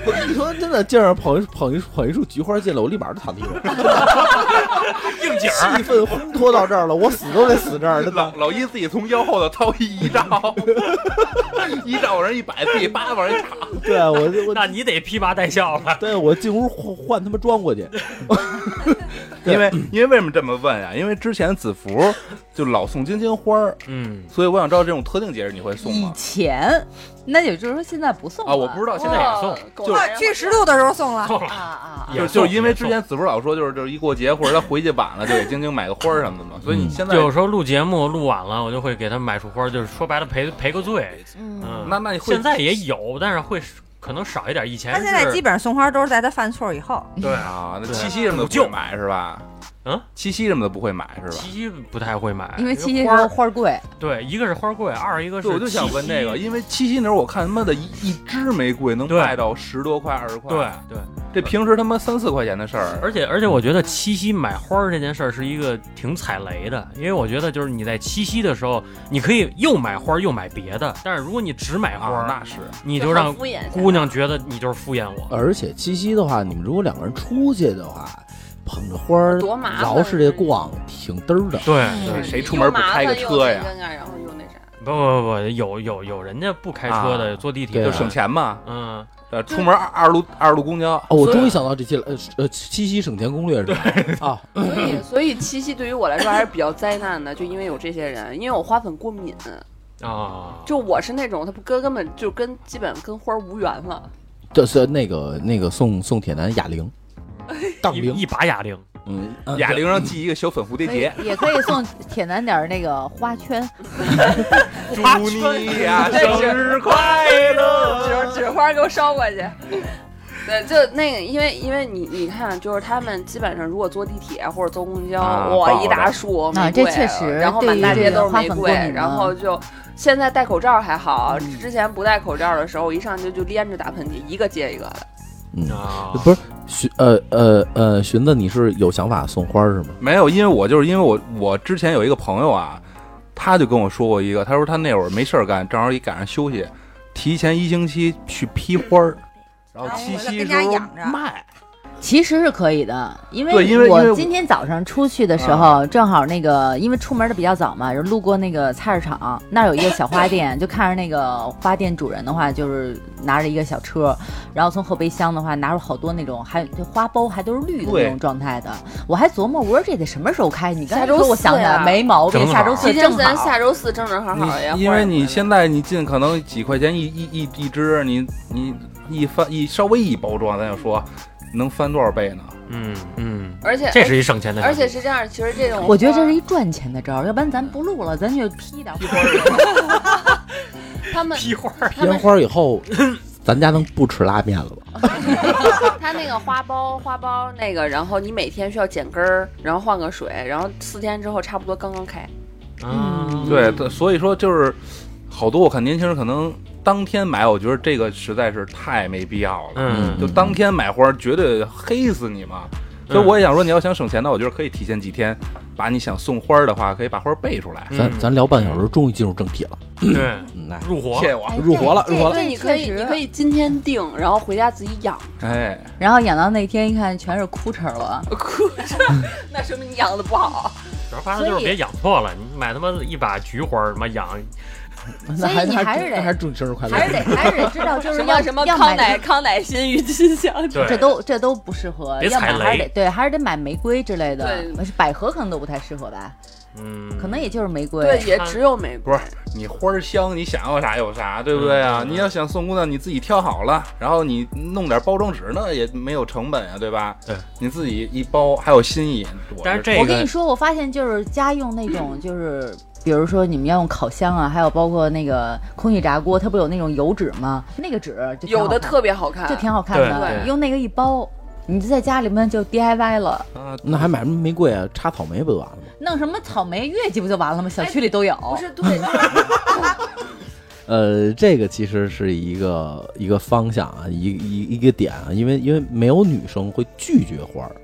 Speaker 3: 我跟你说，真的，街上捧一捧一捧一束菊花进来，我立马就躺地上，[LAUGHS]
Speaker 1: 应景儿，
Speaker 3: 气氛烘托到这儿了，我死都得死这儿。
Speaker 4: 老老一自己从腰后头掏一遗照，[LAUGHS] 一照往人一摆，自己叭往人插。[LAUGHS]
Speaker 3: 对啊，我我
Speaker 1: 那你得披麻戴孝了。
Speaker 3: 对我进屋换换他妈装过去，
Speaker 4: 因为因为为什么这么问啊？因为之前子服就老送金金花儿，
Speaker 1: 嗯，
Speaker 4: 所以我想知道这种特定节日你会送吗
Speaker 5: 以
Speaker 4: 吗？
Speaker 5: 前，那也就是说现在不送
Speaker 4: 啊，我不知道现在也送。
Speaker 2: 就
Speaker 6: 啊去十度的时候送了。[LAUGHS]
Speaker 5: 啊啊啊！
Speaker 4: 就
Speaker 1: 也
Speaker 4: 就是因为之前子服老说，就是就是一过节或者他回去晚了，就给晶晶买个花儿什么的嘛。所以你
Speaker 3: 嗯
Speaker 4: 现在
Speaker 1: 有时候录节目录晚了，我就会给他买束花，就是说白了赔赔个罪。
Speaker 5: 嗯，
Speaker 1: 嗯，
Speaker 4: 那那你会
Speaker 1: 现在也有，但是会可能少一点。以前
Speaker 6: 他现在基本上送花都是在他犯错以后。
Speaker 1: 对
Speaker 4: 啊，那七夕什么的
Speaker 1: 就
Speaker 4: 买是吧？
Speaker 1: 嗯，
Speaker 4: 七夕什么的不会买是吧？
Speaker 1: 七夕不太会买，
Speaker 5: 因为七夕时
Speaker 1: 花
Speaker 5: 花儿贵，
Speaker 1: 对，一个是花贵，二一个是，
Speaker 4: 我就想问这个，因为七夕那时候我看他妈的一一支玫瑰能卖到十多块、二十块，
Speaker 1: 对，对，
Speaker 4: 这平时他妈三四块钱的事儿，
Speaker 1: 而且而且我觉得七夕买花儿这件事儿是一个挺踩雷的，因为我觉得就是你在七夕的时候，你可以又买花儿又买别的，但是如果你只买花
Speaker 4: 那是。
Speaker 1: 你就让姑娘觉得你就是敷衍我。
Speaker 3: 而且七夕的话，你们如果两个人出去的话，捧着花儿
Speaker 2: 多麻烦
Speaker 3: 绕世界逛，挺嘚儿的。
Speaker 1: 对
Speaker 4: 谁出门不开个车呀？
Speaker 2: 然后又那啥，
Speaker 1: 不不不，有有有人家不开车的，
Speaker 4: 啊
Speaker 1: 坐地铁
Speaker 4: 就省钱嘛。
Speaker 1: 嗯，
Speaker 4: 呃，出门二二路二路公交，
Speaker 3: 哦，我终于想到这期了，呃呃，七夕省钱攻略是吧？啊，
Speaker 2: 所以所以七夕对于我来说还是比较灾难的，就因为有这些人，因为我花粉过敏，
Speaker 1: 啊，
Speaker 2: 就我是那种他不根根本就跟基本跟花儿无缘了。
Speaker 3: 这是那个那个送送铁男哑铃，[LAUGHS] 杠铃，
Speaker 1: 一一把哑铃，
Speaker 3: 嗯，嗯
Speaker 4: 哑铃上系一个小粉蝴蝶结，
Speaker 5: 也可以送铁男点儿那个花圈，[LAUGHS]
Speaker 4: 祝你呀 [LAUGHS] 生日快乐！
Speaker 2: 纸纸花给我捎过去。对，就那个，因为因为你你看，就是他们基本上如果坐地铁或者坐公交，
Speaker 4: 啊
Speaker 2: 哇，一大束
Speaker 5: 啊
Speaker 2: 玫瑰，
Speaker 5: 这确实
Speaker 2: 然后满大街都是玫瑰，然后就现在戴口罩还好，
Speaker 5: 嗯
Speaker 2: 之前不戴口罩的时候，我一上去就连着打喷嚏，一个接一个的。
Speaker 3: 嗯，
Speaker 1: 啊，
Speaker 3: 不是寻呃呃呃，寻子，你是有想法送花是吗？
Speaker 4: 没有，因为我就是因为我我之前有一个朋友啊，他就跟我说过一个，他说他那会儿没事儿干，正好一赶上休息，提前一星期去批花儿，然后七夕时候卖。
Speaker 5: 其实是可以的，因为
Speaker 4: 对因为因为我
Speaker 5: 我今天早上出去的时候，正好那个因为出门的比较早嘛，然后路过那个菜市场，那儿有一个小花店，[LAUGHS] 就看着那个花店主人的话，就是拿着一个小车，然后从后备箱的话拿出好多那种，还就花苞还都是绿的那种状态的。我还琢磨，我说这得什么时候开？你刚才
Speaker 2: 下周
Speaker 5: 说，我想起
Speaker 2: 四呀
Speaker 5: 来没毛病，下周四
Speaker 2: 七天咱
Speaker 5: 正好。
Speaker 2: 下周四正正好好呀，
Speaker 4: 因为你现
Speaker 2: 在
Speaker 4: 在你进可能几块钱一一一一支，你你一翻一稍微一包装，咱就说能翻多少倍呢？
Speaker 1: 嗯嗯，
Speaker 2: 而且
Speaker 1: 这是一省钱的，
Speaker 2: 而且是这样，其实这种
Speaker 5: 我觉得这是一赚钱的招儿，要不然咱不录了，咱就批点儿。[LAUGHS]
Speaker 2: 他们
Speaker 1: 批花儿，
Speaker 2: 他们
Speaker 3: 烟花以后，咱家能不吃拉面了吧？[LAUGHS]
Speaker 2: 他那个花苞，花苞那个，然后你每天需要剪根儿，然后换个水，然后四天之后差不多刚刚开。
Speaker 1: 嗯，
Speaker 4: 对，对所以说就是好多我看年轻人可能当天买，我觉得这个实在是太没必要了。
Speaker 1: 嗯
Speaker 4: 就当天买花，绝对黑死你嘛。所以我也想说，你要想省钱那，我觉得可以提前几天，把你想送花的话，可以把花备出来。
Speaker 1: 嗯
Speaker 3: 咱咱聊半小时，终于进入正题了。
Speaker 1: 对
Speaker 3: 嗯，来，
Speaker 1: 入伙，
Speaker 4: 谢我，
Speaker 5: 哎
Speaker 3: 入伙了
Speaker 5: 这
Speaker 3: 入伙了
Speaker 2: 对，你可以，你可以今天定，然后回家自己养。
Speaker 4: 哎，
Speaker 5: 然后养到那天一看，全是枯枝了。[LAUGHS]
Speaker 2: 枯枝，那说明你养的不好。
Speaker 1: 主要发现就是别养错了，你买他妈一把菊花儿，他妈养 [LAUGHS]
Speaker 5: 所以你还是得
Speaker 3: 那还是祝你生日快乐。
Speaker 5: 还是得还是得知道，就是要
Speaker 2: 什么什么康乃康乃馨郁金香，[LAUGHS]
Speaker 5: 这都这都不适合，
Speaker 1: 别踩
Speaker 5: 要买还是得对，还是得买玫瑰之类的
Speaker 2: 对，
Speaker 5: 百合可能都不太适合吧，
Speaker 1: 嗯，
Speaker 5: 可能也就是玫瑰。
Speaker 2: 对，也只有玫瑰。
Speaker 4: 不是你花香，你想要啥有啥，对不对啊？
Speaker 1: 嗯
Speaker 4: 你要想送姑娘，你自己挑好了，然后你弄点包装纸，那也没有成本啊，对吧？
Speaker 1: 对，
Speaker 4: 你自己一包还有心意。
Speaker 1: 但是这个
Speaker 5: 我跟你说，我发现就是家用那种，就是比如说你们要用烤箱啊，还有包括那个空气炸锅，它不有那种油纸吗？那个纸
Speaker 2: 有的特别好看，
Speaker 5: 就挺好看的，
Speaker 2: 对
Speaker 5: 用那个一包。你就在家里面就 DIY 了，
Speaker 4: 啊，
Speaker 3: 那还买什么玫瑰啊？插草莓不就完了吗？
Speaker 5: 弄什么草莓月季不就完了吗？小区里都有。
Speaker 2: 不是对，[LAUGHS]
Speaker 3: 呃，这个其实是一个一个方向啊，一一一个点啊，因为因为没有女生会拒绝花儿，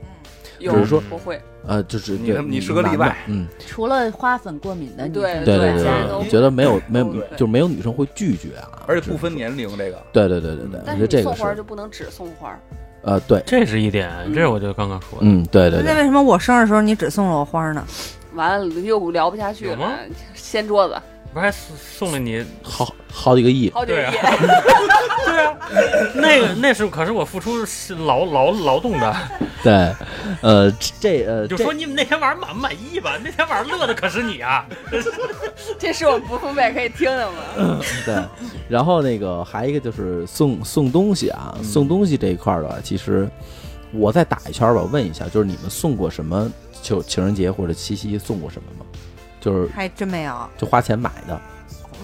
Speaker 2: 有
Speaker 3: 只是说
Speaker 2: 不会，
Speaker 3: 呃，就是
Speaker 4: 你你是个例外
Speaker 3: 嗯，
Speaker 5: 除了花粉过敏的女
Speaker 2: 对
Speaker 5: 生，
Speaker 3: 对对
Speaker 2: 对
Speaker 3: 觉得没有没有就没有女生会拒绝啊，
Speaker 4: 而且不分年龄，这个
Speaker 3: 对对对对对，我
Speaker 2: 但
Speaker 3: 觉得这个
Speaker 2: 是你送花就不能只送花，
Speaker 3: 呃对，
Speaker 1: 这是一点，这是我就刚刚说的。
Speaker 3: 嗯对对对，
Speaker 6: 那为什么我生日的时候你只送了我花呢？
Speaker 2: 完了又聊不下去了，掀桌子，
Speaker 1: 不是还送送了你
Speaker 3: 好好几个亿，
Speaker 2: 好几个
Speaker 1: 对啊，[LAUGHS] 那个？那是可是我付出是劳劳劳动的。
Speaker 3: 对，呃这呃
Speaker 1: 就说你们那天晚上满不满意吧？那天晚上乐的可是你啊！[LAUGHS]
Speaker 2: 这是我们不付费可以听的吗？
Speaker 3: 对，然后那个还一个就是送送东西啊，送东西这一块儿的话，其实我再打一圈儿吧，问一下，就是你们送过什么？就情人节或者七夕送过什么吗？就是
Speaker 6: 还真没有，
Speaker 3: 就花钱买的，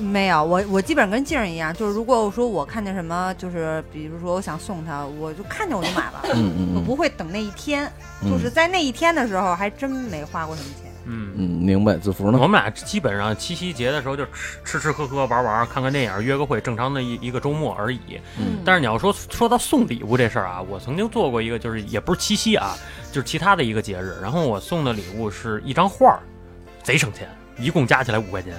Speaker 6: 没有。我我基本上跟静儿一样，就是如果我说我看见什么，就是比如说我想送他，我就看见我就买了，
Speaker 3: 嗯嗯嗯
Speaker 6: 我不会等那一天。
Speaker 3: 嗯，
Speaker 6: 就是在那一天的时候，还真没花过什么钱。
Speaker 1: 嗯，
Speaker 3: 嗯，明白。子福呢？
Speaker 1: 我们俩基本上七夕节的时候就吃吃吃喝喝玩玩，看看电影，约个会，正常的一一个周末而已。
Speaker 3: 嗯
Speaker 1: 但是你要说说到送礼物这事儿啊，我曾经做过一个，就是也不是七夕啊，就是其他的一个节日。然后我送的礼物是一张画儿，贼省钱，一共加起来五块钱，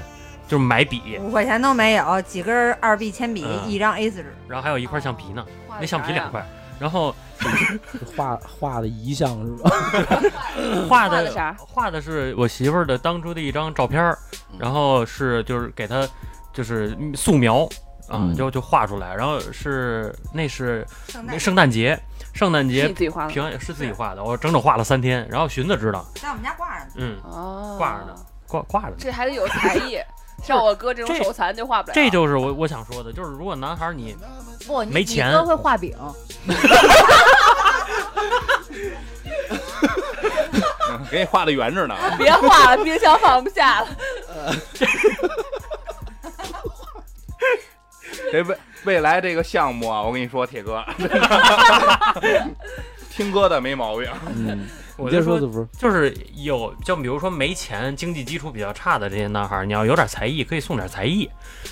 Speaker 1: 就是买笔，
Speaker 6: 五块钱都没有，几根二 B 铅笔，
Speaker 1: 嗯
Speaker 6: 一张 A 四纸。
Speaker 1: 然后还有一块橡皮呢，
Speaker 2: 画
Speaker 1: 那橡皮两块。然后 [LAUGHS]
Speaker 3: 画画的遗像是吧？[LAUGHS]
Speaker 1: 画的
Speaker 2: 画的啥
Speaker 1: 画的是我媳妇儿的当初的一张照片儿，然后是就是给她就是素描啊，
Speaker 3: 嗯
Speaker 1: 就就画出来，然后是那是
Speaker 6: 圣诞
Speaker 1: 圣诞节，圣诞
Speaker 2: 是
Speaker 1: 节
Speaker 2: 你自己画的
Speaker 1: 平安是自己画的，我整整画了三天，然后寻子知道，
Speaker 6: 在我们家挂着呢。
Speaker 1: 嗯，
Speaker 2: 哦，
Speaker 1: 挂着呢，挂挂着呢。
Speaker 2: 这还得有才艺，[LAUGHS] 像我哥这种手残就画不了。
Speaker 1: 这就是我我想说的，就是如果男孩你
Speaker 5: 不，
Speaker 1: 没钱
Speaker 5: 哥会画饼，[LAUGHS]
Speaker 4: 嗯给你画的圆着呢。
Speaker 2: 别画了，冰箱放不下了。[LAUGHS]
Speaker 4: 这未未来这个项目啊，我跟你说，铁哥，[LAUGHS] 听哥的没毛病。
Speaker 3: 嗯，
Speaker 1: 我就说。就是有，就比如说没钱、经济基础比较差的这些男孩儿，你要有点才艺，可以送点才艺，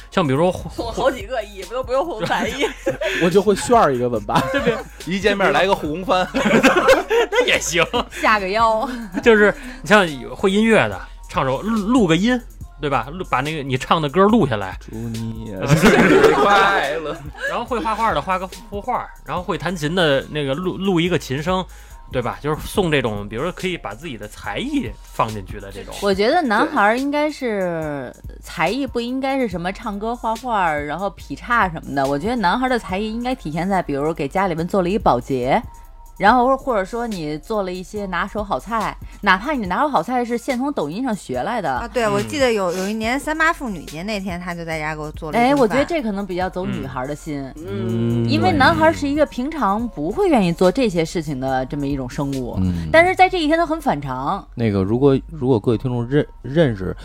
Speaker 1: 像比如说
Speaker 2: 送好几个亿，不都不用送才艺。[LAUGHS]
Speaker 3: 我就会炫一个吻吧。[LAUGHS]
Speaker 4: 一见面来个护工翻，[LAUGHS]
Speaker 1: 那也行，
Speaker 5: 下个腰，
Speaker 1: 就是你像会音乐的，唱首录录个音，对吧？录把那个你唱的歌录下来，
Speaker 3: 祝你
Speaker 4: 生日快乐。
Speaker 1: 然后会画画的画个幅画，然后会弹琴的那个录录一个琴声，对吧？就是送这种，比如说可以把自己的才艺放进去的这种。
Speaker 5: 我觉得男孩儿应该是才艺，不应该是什么唱歌、画画，然后劈叉什么的。我觉得男孩的才艺应该体现在，比如给家里面做了一保洁，然后或者说你做了一些拿手好菜，哪怕你拿手好菜是现从抖音上学来的
Speaker 6: 啊，
Speaker 5: 的。
Speaker 6: 对，我
Speaker 1: 嗯
Speaker 6: 记得有有一年三八妇女节那天，他就在家给我做了一
Speaker 5: 哎，我觉得这可能比较走
Speaker 1: 嗯
Speaker 5: 女孩儿的心，
Speaker 2: 嗯，
Speaker 5: 因为男孩儿是一个平常不会愿意做这些事情的这么一种生物，
Speaker 3: 嗯，
Speaker 5: 但是在这一天他很反常。
Speaker 3: 那个，如果如果各位听众认认识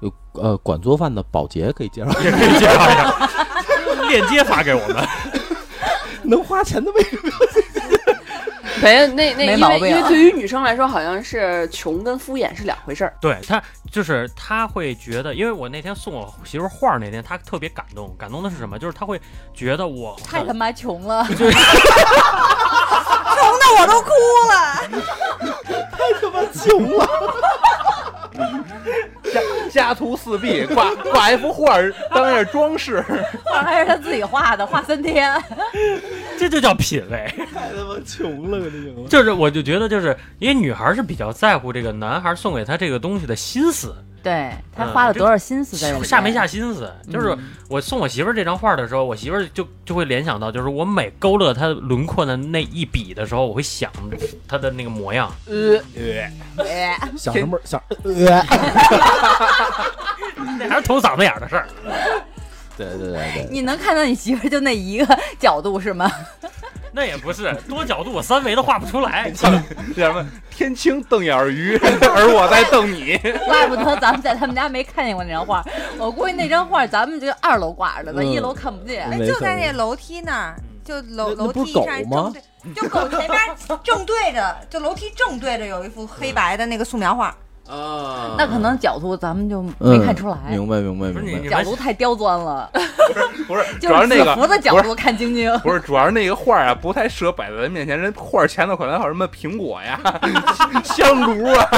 Speaker 3: 有呃管做饭的保洁，可以介绍 [LAUGHS]
Speaker 1: 也可以介绍一下，链接发给我们。[LAUGHS]
Speaker 3: 能花钱的为什么？[LAUGHS]
Speaker 2: 没有那那因
Speaker 5: 没毛病
Speaker 2: 为因为对于女生来说，好像是穷跟敷衍是两回事儿。
Speaker 1: 对她就是她会觉得，因为我那天送我媳妇儿画儿那天，她特别感动。感动的是什么？就是她会觉得我
Speaker 5: 太他妈穷了，[LAUGHS] 就 [LAUGHS]
Speaker 6: 穷的我都哭了。
Speaker 3: 太他妈穷了，
Speaker 4: 家家徒四壁，挂挂一幅画当一下装饰。[LAUGHS]
Speaker 5: 画还是他自己画的，画三天。[LAUGHS]
Speaker 1: 这就叫品味。[LAUGHS]
Speaker 3: 太他妈穷了，这就行了。
Speaker 1: 就是我就觉得，就是因为女孩是比较在乎这个男孩送给她这个东西的心思，
Speaker 5: 对他花了多少心思在这里面？
Speaker 1: 下没下心思。就是我送我媳妇儿这张画的时候，我媳妇儿就就会联想到，就是我每勾勒她轮廓的那一笔的时候，我会想她的那个模样。
Speaker 2: 呃，
Speaker 6: 呃
Speaker 3: 想什么？想呃，[LAUGHS]
Speaker 1: 那还是捅嗓子眼儿的事儿。
Speaker 3: 对对对对，
Speaker 5: 你能看到你媳妇儿就那一个角度是吗？
Speaker 1: 那也不是多角度，我三维都画不出来。[LAUGHS]
Speaker 4: 叫什么？天青瞪眼鱼，[LAUGHS] 而我在瞪你。[LAUGHS]
Speaker 5: 怪不得咱们在他们家没看见过那张画。我估计那张画咱们就二楼挂着呢，
Speaker 3: 嗯
Speaker 5: 一楼看不见。
Speaker 3: 没
Speaker 6: 就在那楼梯那儿，就楼楼梯上
Speaker 3: 吗
Speaker 6: 正对，就狗前边正对着，就楼梯正对着有一幅黑白的那个素描画。
Speaker 3: 啊
Speaker 5: 那可能角度咱们就没看出来，
Speaker 3: 明白明白明白。
Speaker 5: 角度太刁钻了。[LAUGHS] [LAUGHS]
Speaker 4: 不是，
Speaker 5: 不是，主
Speaker 4: 要是那个
Speaker 5: 的角
Speaker 4: 不
Speaker 5: 度看晶晶。
Speaker 4: 不是，主要是那个画啊，不太适合摆在咱面前。人画前头可能还有什么苹果呀、[LAUGHS] 香炉啊，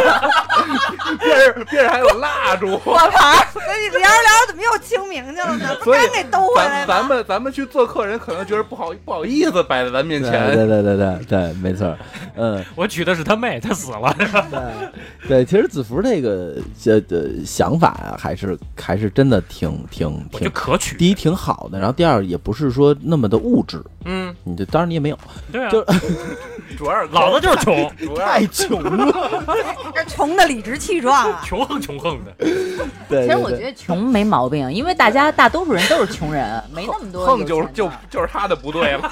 Speaker 4: 边上边上还有蜡烛。
Speaker 6: 火牌儿，所以聊着聊着怎么又清明去了呢？不
Speaker 4: 所以
Speaker 6: 给兜回来吗？
Speaker 4: 咱咱们咱们去做客人，可能觉得不好不好意思摆在咱面前。
Speaker 3: 对对对对对，没错，嗯，
Speaker 1: 我娶的是他妹，他死了。
Speaker 3: 对对，其实子服这个这的想法啊，还是还是真的挺挺挺，
Speaker 1: 可取。
Speaker 3: 第一挺好的，然后第二也不是说那么的物质，
Speaker 1: 嗯，
Speaker 3: 你这当然你也没有，
Speaker 1: 对啊，
Speaker 3: 就 [LAUGHS]
Speaker 4: 主要是
Speaker 1: 老子就是穷，[LAUGHS]
Speaker 3: 太穷了，[LAUGHS]
Speaker 6: 这穷的理直气壮啊！
Speaker 1: 穷横穷横的。
Speaker 3: 对，
Speaker 5: 其实我觉得穷没毛病，因为大家大多数人都是穷人，没那么多
Speaker 4: 横就是就就是他的不对了。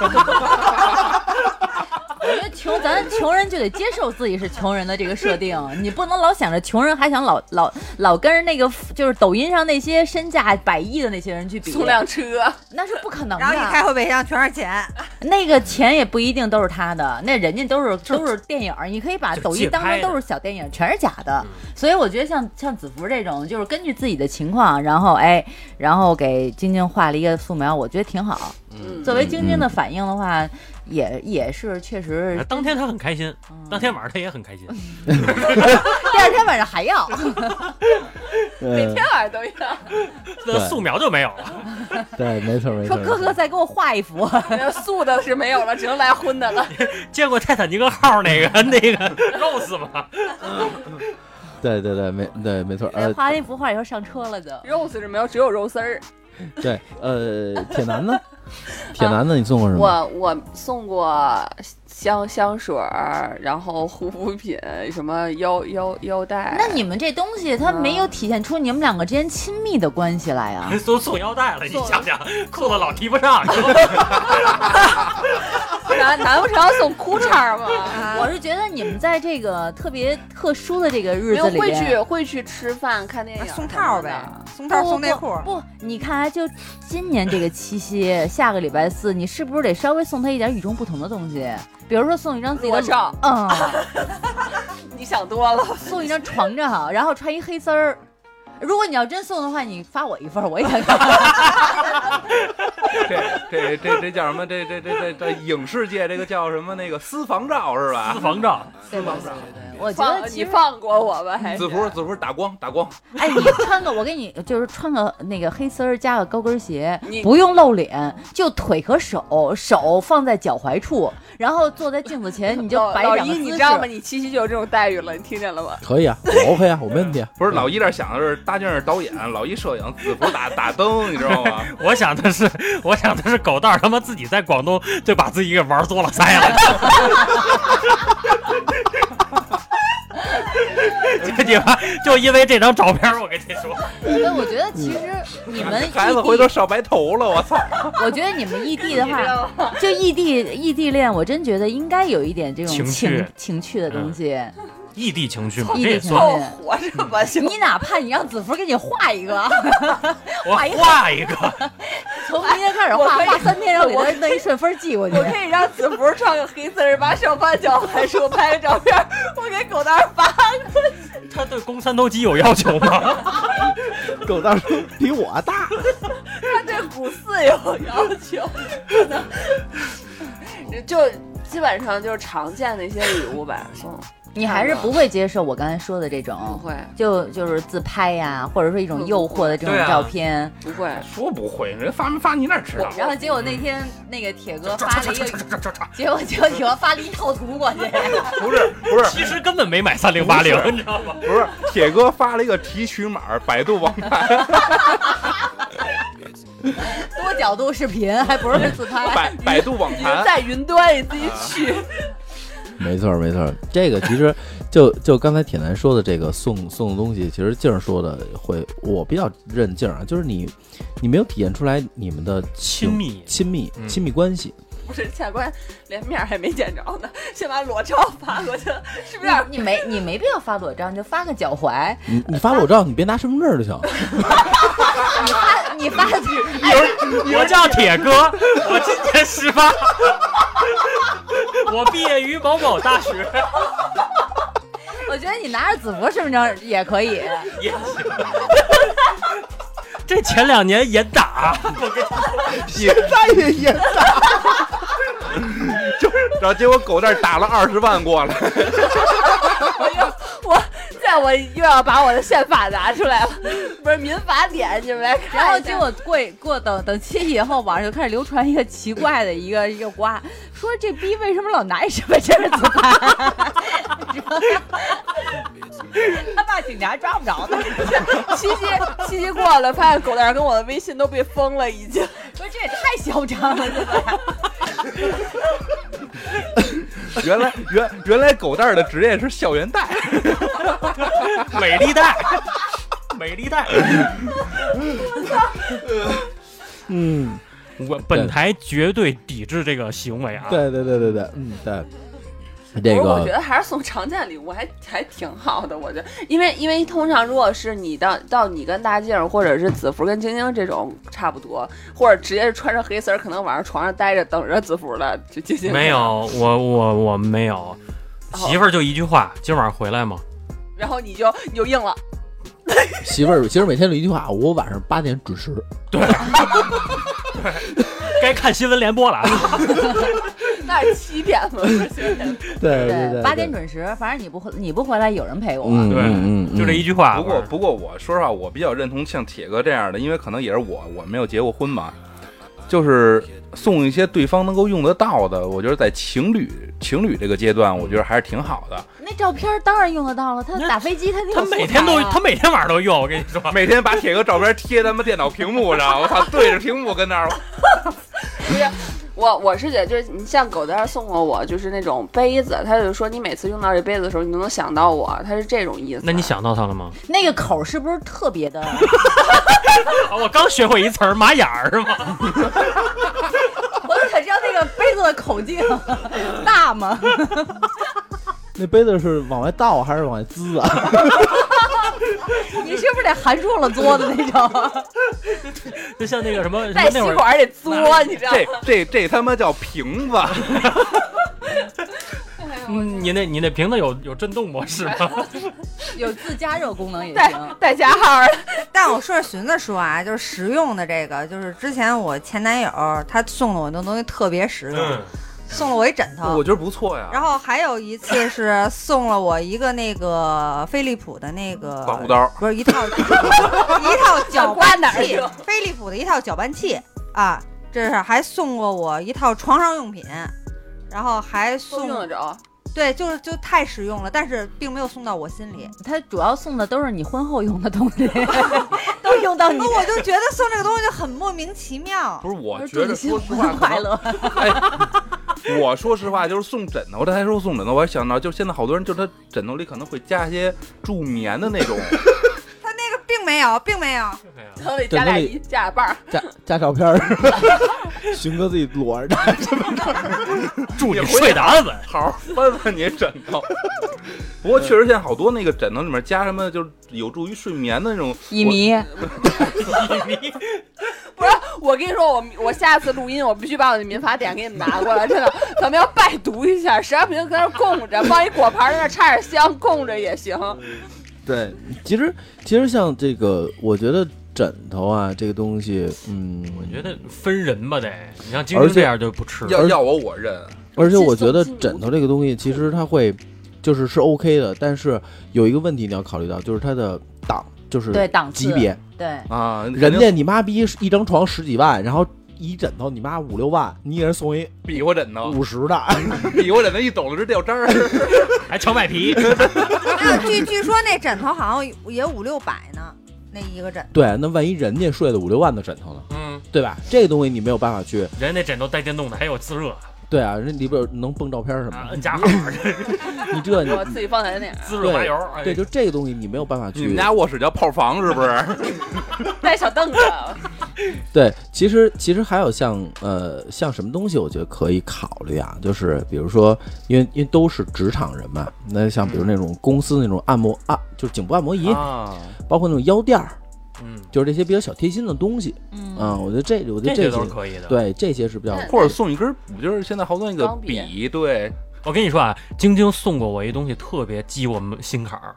Speaker 5: 我觉得穷，咱穷人就得接受自己是穷人的这个设定，[LAUGHS] 你不能老想着穷人，还想老老老跟着那个就是抖音上那些身价百亿的那些人去比，
Speaker 2: 送辆车，
Speaker 5: 那是不可能
Speaker 6: 然后一开。后备箱全是钱，[LAUGHS]
Speaker 5: 那个钱也不一定都是他的，那人家都是都是电影儿，你可以把抖音当成都是小电影，全是假的。所以我觉得像像子福这种，就是根据自己的情况，然后哎，然后给晶晶画了一个素描，我觉得挺好。
Speaker 2: 嗯，
Speaker 5: 作为晶晶的反应的话，也也是确实，
Speaker 1: 当天他很开心，
Speaker 5: 嗯
Speaker 1: 当天晚上他也很开心。[LAUGHS]
Speaker 5: 第二天晚上还要。[LAUGHS]
Speaker 3: 每
Speaker 2: 天晚上都要。[LAUGHS]
Speaker 1: 那素描就没有了。
Speaker 3: 对，没错没错。
Speaker 5: 说哥哥再给我画一幅，
Speaker 2: 素的是没有了，只能来荤的了。
Speaker 1: 见过泰坦尼克号那个那个 Rose 吗？
Speaker 3: 对对对，没对没错，呃，
Speaker 5: 画完一幅画以后上车了就。
Speaker 2: 肉丝是没有，只有肉丝儿。
Speaker 3: 对，呃，铁男呢？[LAUGHS] 铁男的？你送过什么？
Speaker 2: 我我送过香香水儿，然后护肤品，什么腰腰腰带。
Speaker 5: 那你们这东西，它没有体现出你们两个之间亲密的关系来啊！[LAUGHS]
Speaker 1: 都送腰带了，你想想，裤子老提不上。[LAUGHS]
Speaker 2: 难难不成要送裤衩吗？[LAUGHS]
Speaker 5: 我是觉得你们在这个特别特殊的这个日
Speaker 2: 没有会
Speaker 5: 子里会，
Speaker 2: 去会去吃饭看电影，
Speaker 6: 送套儿呗，送套儿送内裤。
Speaker 5: 不，不你看啊，就今年这个七夕，下个礼拜四，你是不是得稍微送他一点与众不同的东西？比如说送一张自己的
Speaker 2: 照
Speaker 5: 嗯，[LAUGHS]
Speaker 2: 你想多了。
Speaker 5: 送一张床照，然后穿一黑丝儿。如果你要真送的话，你发我一份，我也想看。[LAUGHS]
Speaker 4: 这这这这叫什么？这这这这这影视界这个叫什么？那个私房照是吧
Speaker 1: 私？房照，
Speaker 5: 对对对对，我觉
Speaker 2: 放
Speaker 5: 得
Speaker 2: 你放过我吧，还是
Speaker 4: 子服子服打光打光，
Speaker 5: 哎，你穿个，我给你就是穿个那个黑丝儿，加个高跟鞋
Speaker 2: 你，
Speaker 5: 不用露脸，就腿和手，手放在脚踝处，然后坐在镜子前，你就摆
Speaker 2: 老老一，
Speaker 5: 两个姿
Speaker 2: 你知道吗？你七夕就有这种待遇了，你听见了吗？
Speaker 3: 可以啊，我 OK 啊，我没问题啊。[LAUGHS]
Speaker 4: 不是老一这想的是大静是导演，老一摄影，子服打打灯，你知道吗？[LAUGHS]
Speaker 1: 我想的是，我想的是狗蛋儿他妈自己在广东就把自己给玩作了腮了。[LAUGHS] [LAUGHS] 这你妈就因为这张照片，我跟你说，
Speaker 5: 所以我觉得其实你们 [LAUGHS]
Speaker 4: 孩子，回头少白头了，我操！[LAUGHS]
Speaker 5: 我觉得你们异地的话，就异地异地恋，我真觉得应该有一点这种
Speaker 1: 情
Speaker 5: 情
Speaker 1: 趣
Speaker 5: 情趣的东西。
Speaker 1: 异地情绪嘛，
Speaker 5: 异
Speaker 1: 这
Speaker 2: 凑合着吧，行。
Speaker 5: 你哪怕你让子福给你画一个，
Speaker 1: 我画一个，[LAUGHS]
Speaker 5: 从明天开始画画三天，然后给他弄一顺丰寄过去
Speaker 2: 我。可以让子福穿个黑丝儿，把手放脚踝处拍个照片，我给狗蛋发过去。
Speaker 1: 他对肱三头肌有要求吗？[LAUGHS]
Speaker 3: 狗蛋说比我大，
Speaker 2: 他对骨四有要求，可能就基本上就是常见的一些礼物吧，送
Speaker 5: 你还是不会接受我刚才说的这种
Speaker 2: 不
Speaker 5: 种，
Speaker 2: 会
Speaker 5: 就就是自拍呀，或者说一种诱惑的这种照片。
Speaker 2: 不会。
Speaker 4: 说不会，人发没发你哪知道？
Speaker 5: 然后结果那天那个铁哥发了一个，结果结果铁哥发了一套图过去，[LAUGHS]
Speaker 4: 不是不是
Speaker 1: 其实根本没买三零八零，你知道吗？
Speaker 4: 不是，铁哥发了一个提取码，百度网盘，
Speaker 5: 多角度视频，还不是自拍。
Speaker 4: 百百度网盘。
Speaker 2: 在云端，你自己去。
Speaker 3: 没错没错。这个其实就就刚才铁男说的这个送送的东西，其实静儿说的会，我比较认静儿啊，就是你你没有体现出来你们的
Speaker 1: 亲密
Speaker 3: 亲密
Speaker 1: 嗯
Speaker 3: 亲密关系。
Speaker 2: 不是，下官连面儿还没见着呢，先把裸照发过去了，是不是有点？
Speaker 5: 你没你没必要发裸照，你就发个脚踝，
Speaker 3: 你你发裸照，你别拿身份证就行。
Speaker 5: 你发你发
Speaker 1: 我叫铁哥，我今年十八，我毕业于某某大学，[LAUGHS]
Speaker 5: 我觉得你拿着子博身份证也可以。
Speaker 1: 也行。[LAUGHS] 这前两年严打，大，
Speaker 3: 现在也严大。[LAUGHS]
Speaker 4: 然后结果狗蛋打了二十万过来，
Speaker 2: 我现我又要把我的宪法拿出来了，不是民法典，你们来看
Speaker 5: 然后结果过过等等七夕以后，网上就开始流传一个奇怪的一个一个瓜，说这逼为什么老拿一身份证自拍？[LAUGHS] 他怕警察抓不着他，[LAUGHS]
Speaker 2: 七夕七夕过了，发现狗蛋儿跟我的微信都被封了，已经。
Speaker 5: 说这也太嚣张了，现在。[LAUGHS]
Speaker 4: 原来原原来狗蛋儿的职业是校园贷，[LAUGHS]
Speaker 1: 美丽贷，美丽贷。
Speaker 3: 嗯，
Speaker 1: 我本台绝对抵制这个行为啊！
Speaker 3: 对对对对对，嗯对。这
Speaker 2: 不是，我觉得还是送常见礼物还还挺好的。我觉得，因为因为通常如果是你到到你跟大静或者是子福跟晶晶这种差不多，或者直接是穿着黑丝儿，可能晚上床上待着等着子福了，就晶晶
Speaker 1: 没有，我我我没有，
Speaker 2: 哦
Speaker 1: 媳妇儿就一句话，今晚上回来吗？[LAUGHS]
Speaker 2: 然后你就你就应了，[LAUGHS]
Speaker 3: 媳妇儿，媳妇儿每天就一句话，我晚上八点准时。
Speaker 1: 对 [LAUGHS] 该看新闻联播了啊。
Speaker 2: 那是七点了。[LAUGHS]
Speaker 3: 对对对，
Speaker 5: 八点准时，反正你不回你不回来，有人陪我。
Speaker 3: 嗯。
Speaker 1: 对就这一句话。
Speaker 4: 不过不过我说实话，我比较认同像铁哥这样的，因为可能也是我我没有结过婚嘛，就是送一些对方能够用得到的，我觉得在情侣情侣这个阶段，我觉得还是挺好的。
Speaker 5: 那照片当然用得到了，他打飞机他
Speaker 1: 他每天都他每天晚上都用，我跟你说。[LAUGHS]
Speaker 4: 每天把铁哥照片贴他妈电脑屏幕上，我操，对着屏幕跟那儿。
Speaker 2: 不是，我我是觉得，就是你像狗蛋儿送过我，就是那种杯子，他就说你每次用到这杯子的时候，你都能想到我，他是这种意思。
Speaker 1: 那你想到他了吗？
Speaker 5: 那个口是不是特别的？
Speaker 1: 啊 [LAUGHS] 我刚学会一词儿，马眼儿是吗？[LAUGHS]
Speaker 5: 我想知道那个杯子的口径大吗？[LAUGHS]
Speaker 3: 那杯子是往外倒还是往外滋啊？
Speaker 5: 你是不是得含住了嘬的那种？
Speaker 1: 就像那个什么 [LAUGHS] 什
Speaker 2: 带吸
Speaker 1: 么那会儿，
Speaker 2: 管得嘬，你知道吗？
Speaker 4: 这这这他妈叫瓶子，[LAUGHS]
Speaker 1: 嗯，你那你那瓶子有有震动模式吗？[LAUGHS]
Speaker 5: 有自加热功能也行。
Speaker 2: 带加号儿，
Speaker 6: 但我说寻思说啊，就是实用的这个，就是之前我前男友他送了我那东西特别实用，
Speaker 1: 嗯，
Speaker 6: 送了我一枕头
Speaker 4: 我。觉得不错呀。
Speaker 6: 然后还有一次是送了我一个那个飞利浦的那个
Speaker 4: 刮胡刀，
Speaker 6: 不是一套 [LAUGHS] 一套搅拌器飞利浦的一套搅拌器啊，这是还送过我一套床上用品，然后还送
Speaker 2: 用得着。
Speaker 6: 对，就是就太实用了，但是并没有送到我心里。
Speaker 5: 他主要送的都是你婚后用的东西，[LAUGHS] 都用到你
Speaker 6: 那我就觉得送这个东西就很莫名其妙。
Speaker 4: 不是，我
Speaker 5: 祝
Speaker 4: 觉得说实话，
Speaker 5: 快乐。
Speaker 4: 哎，[LAUGHS] 我说实话，就是送枕头，他还说送枕头，我还想到，就现在好多人，就他枕头里可能会加一些助眠的那种，
Speaker 6: 并没有，并没有。
Speaker 2: 头里加俩一加俩半儿，
Speaker 3: 加加照片儿，[LAUGHS] 寻哥自己裸着。[LAUGHS]
Speaker 1: 祝你睡得安稳。
Speaker 4: 好好翻翻你枕头。[LAUGHS] 不过确实现在好多那个枕头里面加什么，就是有助于睡眠的那种
Speaker 5: 乙醚，
Speaker 2: 不是，我跟你说，我我下次录音，我必须把我的民法典给你们拿过来，真的，咱们要拜读一下，实在不行搁那供着，放一果盘，在那插点香，供着也行。
Speaker 3: 对，其实其实像这个，我觉得枕头啊，这个东西，嗯，
Speaker 1: 我觉得分人吧得，你像晶
Speaker 3: 而且
Speaker 1: 晶这样就不吃。
Speaker 4: 要要我我认，
Speaker 3: 而且我觉得枕头这个东西，其实它会就是是 OK 的，但是有一个问题你要考虑到，就是它的档，就是
Speaker 5: 对档次
Speaker 3: 级别，
Speaker 5: 对，
Speaker 4: 啊，
Speaker 3: 人家你妈逼一张床十几万，然后一枕头你妈五六万，你给人送一
Speaker 4: 比划枕头，
Speaker 3: 五十的，[LAUGHS]
Speaker 4: 比划枕头一抖了直掉渣儿。
Speaker 1: 还荞麦皮，
Speaker 6: 没有，据据说那枕头好像也五六百呢，那一个枕。
Speaker 3: 对，那万一人家睡的五六万的枕头呢，
Speaker 1: 嗯，
Speaker 3: 对吧？这个东西你没有办法去，
Speaker 1: 人家那枕头带电动的，还有自热
Speaker 3: 对啊，人里边能蹦照片什么
Speaker 1: 啊，
Speaker 3: 的，
Speaker 1: 摁加号，[LAUGHS]
Speaker 3: 你这你
Speaker 2: 我自己放在那儿，
Speaker 1: 自热麻油。哎
Speaker 3: 对，就这个东西你没有办法去
Speaker 4: 你们。家卧室叫炮房是不是？[LAUGHS]
Speaker 2: 带小凳子，[LAUGHS]
Speaker 3: 对，其实其实还有像呃像什么东西，我觉得可以考虑啊，就是比如说，因为因为都是职场人嘛，那像比如那种公司那种按摩啊，就是颈部按摩仪，
Speaker 4: 啊，
Speaker 3: 包括那种腰垫儿，
Speaker 1: 嗯，
Speaker 3: 就是这些比较小贴心的东西
Speaker 5: 嗯
Speaker 3: 啊、我觉得这我觉得
Speaker 1: 这些
Speaker 3: 些
Speaker 1: 都是可以的。，
Speaker 3: 对这些是比较
Speaker 4: 或者送一根我，就是现在好多那个
Speaker 2: 笔
Speaker 4: 笔，对，
Speaker 1: 我跟你说啊，晶晶送过我一东西，特别激我们心坎儿。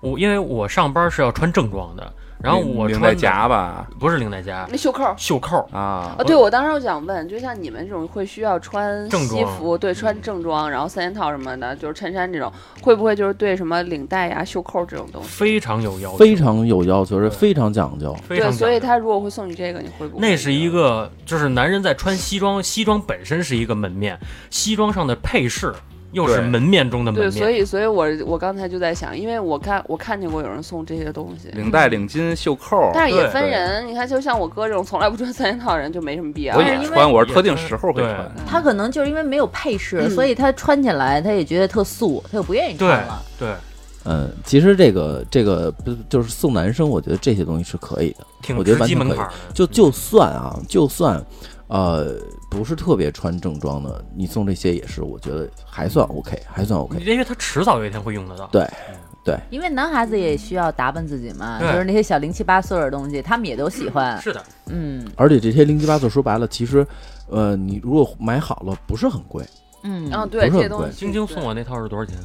Speaker 1: 我因为我上班是要穿正装的，然后我
Speaker 4: 领带
Speaker 1: 穿
Speaker 4: 夹吧
Speaker 1: 不是领带夹，
Speaker 2: 那袖扣。
Speaker 1: 袖扣。
Speaker 4: 啊
Speaker 2: 啊，对，我当时我想问，就像你们这种会需要穿
Speaker 1: 正装
Speaker 2: 西服，对，穿正装，然后三件套什么的，就是衬衫这种，会不会就是对什么领带呀、袖扣这种东西？
Speaker 1: 非常有要求，
Speaker 3: 非常有要求，是非常讲究。
Speaker 2: 对，所以他如果会送你这个，你会不会？
Speaker 1: 那是一个，就是男人在穿西装，西装本身是一个门面，西装上的配饰又是门面中的门
Speaker 2: 对，
Speaker 1: 面。
Speaker 2: 所以，所以我我刚才就在想，因为我看我看见过有人送这些东西，
Speaker 4: 领带、领巾、袖扣，
Speaker 2: 但是也分人。你看，就像我哥这种从来不穿三件套的人，就没什么必要。
Speaker 4: 我也穿，我是特定时候会
Speaker 1: 对
Speaker 4: 穿。
Speaker 5: 他可能就是因为没有配饰，
Speaker 2: 嗯
Speaker 5: 所以他穿起来他也觉得特素，他就不愿意穿了。
Speaker 1: 对，
Speaker 3: 嗯，其实这个这个不就是送男生，我觉得这些东西是可以的。
Speaker 1: 挺
Speaker 3: 我觉得完全可以
Speaker 1: 击门槛。
Speaker 3: 就就算啊，就算呃不是特别穿正装的，你送这些也是，我觉得还算 OK，还算 OK。
Speaker 1: 因为他迟早有一天会用得到。
Speaker 3: 对对，
Speaker 5: 因为男孩子也需要打扮自己嘛，
Speaker 1: 对
Speaker 5: 就是那些小零七八碎的东西，他们也都喜欢。
Speaker 1: 是的，
Speaker 5: 嗯
Speaker 3: 而且这些零七八碎说白了，其实呃你如果买好了，不是很贵。
Speaker 5: 嗯
Speaker 2: 嗯，对，
Speaker 3: 不是很贵
Speaker 2: 这些东西。
Speaker 1: 晶晶送我那套是多少钱？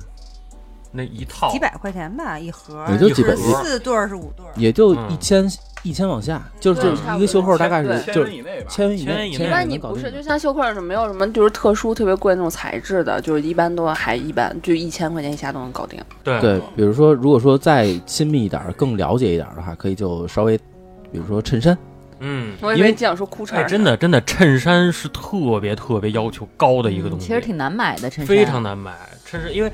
Speaker 1: 那一套
Speaker 6: 几百块钱吧，一盒
Speaker 3: 也就几百
Speaker 6: 是四对儿是五对儿。
Speaker 3: 也就
Speaker 1: 嗯
Speaker 3: 一千、一千往下，就是一个袖扣大概是就是
Speaker 4: 以内吧。
Speaker 3: 千元以内，
Speaker 1: 千元以内
Speaker 2: 一般你不是，就像袖扣是没有什么就是特殊特别贵那种材质的，就是一般都还一般，就一千块钱以下都能搞定。
Speaker 1: 对
Speaker 3: 对，比如说如果说再亲密一点儿、更了解一点儿的话，可以就稍微，比如说衬衫，
Speaker 1: 嗯，
Speaker 2: 我以
Speaker 3: 因为
Speaker 2: 为想说裤衩
Speaker 1: 哎，真的真的，衬衫是特别特别要求高的一个东西，
Speaker 5: 嗯其实挺难买的衬衫，
Speaker 1: 非常难买。衬衫，因为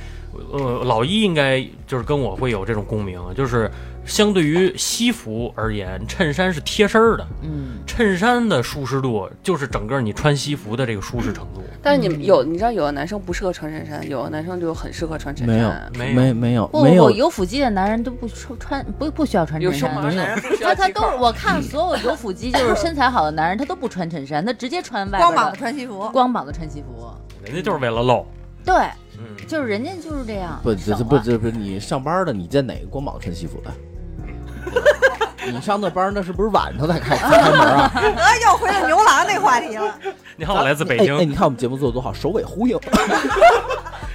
Speaker 1: 呃，老一应该就是跟我会有这种共鸣，就是相对于西服而言，衬衫是贴身的。
Speaker 5: 嗯，
Speaker 1: 衬衫的舒适度就是整个你穿西服的这个舒适程度。
Speaker 2: 但是你们有，你知道有的男生不适合穿衬衫，有的男生就很适合穿衬
Speaker 3: 没有
Speaker 2: 衫。
Speaker 1: 没有
Speaker 3: 没没有
Speaker 5: 不
Speaker 3: 没有
Speaker 5: 不，有腹肌的男人都不穿穿不不需要穿衬衫 [LAUGHS] 他他都我看所有有腹肌就是 [COUGHS] 身材好的男人，他都不穿衬衫，他直接穿外边
Speaker 6: 光膀子穿西服，
Speaker 5: 光膀子穿西服。
Speaker 1: 人家就是为了露。
Speaker 5: 对，
Speaker 1: 嗯，
Speaker 5: 就是人家就是这样。
Speaker 3: 不这这不这不是你上班的，你见哪个光膀穿西服的？[LAUGHS] 你上的班那是不是晚上才开才开门啊？
Speaker 6: 啊，[LAUGHS] 又回到牛郎那话题了。[LAUGHS]
Speaker 1: 你好，我来自北
Speaker 3: 哎哎，你看我们节目做的多好，首尾呼应。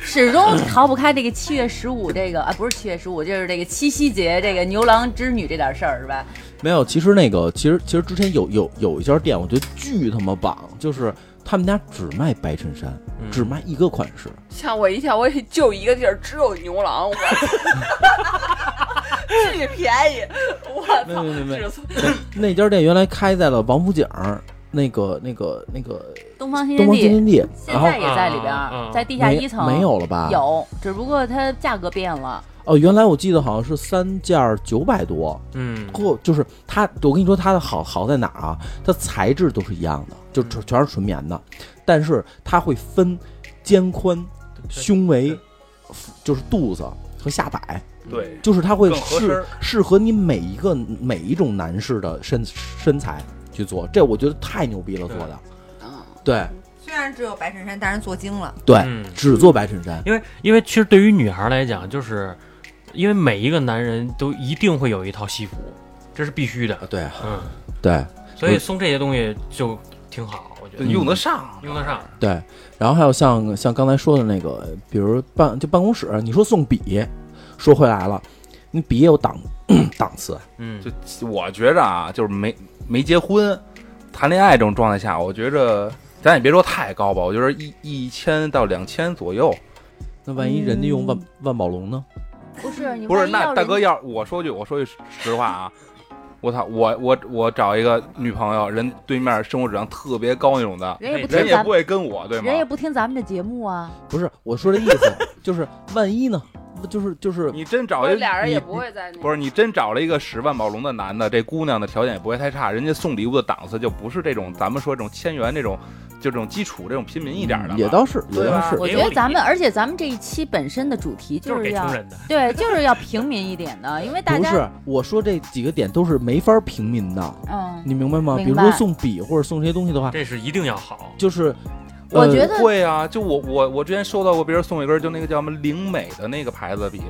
Speaker 5: 始终逃不开这个七月十五这个啊，不是七月十五，就是这个七夕节这个牛郎织女这点事儿是吧？
Speaker 3: 没有，其实那个，其实其实之前有有有一家店，我觉得巨他妈棒，就是他们家只卖白衬衫，
Speaker 1: 嗯。
Speaker 3: 只卖一个款式。
Speaker 2: 吓我一跳，我以为就一个地儿只有牛郎，我。[LAUGHS] 巨便宜，我操！
Speaker 3: 那家店原来开在了王府井儿那个那个那个
Speaker 5: 东方新
Speaker 3: 东
Speaker 5: 天地。
Speaker 3: 方新天地，然后
Speaker 5: 现在也在里边
Speaker 1: 啊啊啊
Speaker 5: 儿，在地下
Speaker 3: 没
Speaker 5: 一层。
Speaker 3: 没有了吧？
Speaker 5: 有，只不过它价格变了。
Speaker 3: 哦，原来我记得好像是三件儿九百多，
Speaker 1: 嗯，
Speaker 3: 嚯，就是它，我跟你说它的好好在哪儿啊？它材质都是一样的，就全全是纯棉的，但是它会分肩宽、胸围，就是肚子和下摆，
Speaker 4: 对，
Speaker 3: 就是它会适适合你每一个每一种男士的身身材去做，这我觉得太牛逼了做的。
Speaker 2: 啊，
Speaker 3: 对
Speaker 6: 虽然只有白衬衫，但是做精了。
Speaker 3: 对，
Speaker 1: 嗯
Speaker 3: 只做白衬衫。
Speaker 1: 因为因为其实对于女孩来讲，就是因为每一个男人都一定会有一套西服，这是必须的。
Speaker 3: 对
Speaker 1: 嗯，
Speaker 3: 对
Speaker 1: 所以送这些东西就挺好，我觉得
Speaker 4: 用得上，
Speaker 1: 用得上。
Speaker 3: 对，然后还有像像刚才说的那个，比如办就办公室，你说送笔，说回来了，你笔也有档档次，
Speaker 1: 嗯，
Speaker 4: 就我觉着啊，就是没没结婚，谈恋爱这种状态下，我觉着咱也别说太高吧，我觉得一一千到两千左右。
Speaker 3: 那万一人家用万万宝龙呢？
Speaker 5: 不是你
Speaker 4: 不是，那大哥要我说句我说句实话啊，我操，我我我找一个女朋友，人对面生活质量特别高那种的，
Speaker 5: 人也不
Speaker 4: 人也不会跟我，对吗
Speaker 5: 人？也不听咱们这节目啊。
Speaker 3: 不是，我说的意思就是万一呢？就是就是
Speaker 4: 你真找一
Speaker 2: 俩人也不会在那
Speaker 4: 不是你真找了一个十万宝龙的男的，这姑娘的条件也不会太差，人家送礼物的档次就不是这种咱们说这种千元这种，就这种基础这种平民一点的嘛，
Speaker 3: 也倒是也倒是
Speaker 5: 我觉得咱们，而且咱们这一期本身的主题
Speaker 1: 就是
Speaker 5: 是要
Speaker 1: 给穷人的。
Speaker 5: 对，就是要平民一点的，[LAUGHS] 因为大家
Speaker 3: 不是我说这几个点都是没法平民的，
Speaker 5: 嗯，
Speaker 3: 你明白吗？
Speaker 5: 明
Speaker 3: 比如说送笔或者送这些东西的话，
Speaker 1: 这是一定要好。
Speaker 3: 就是呃
Speaker 5: 我觉得
Speaker 4: 会啊，就我我我之前收到过别人送一根，就那个叫什么灵美的那个牌子笔，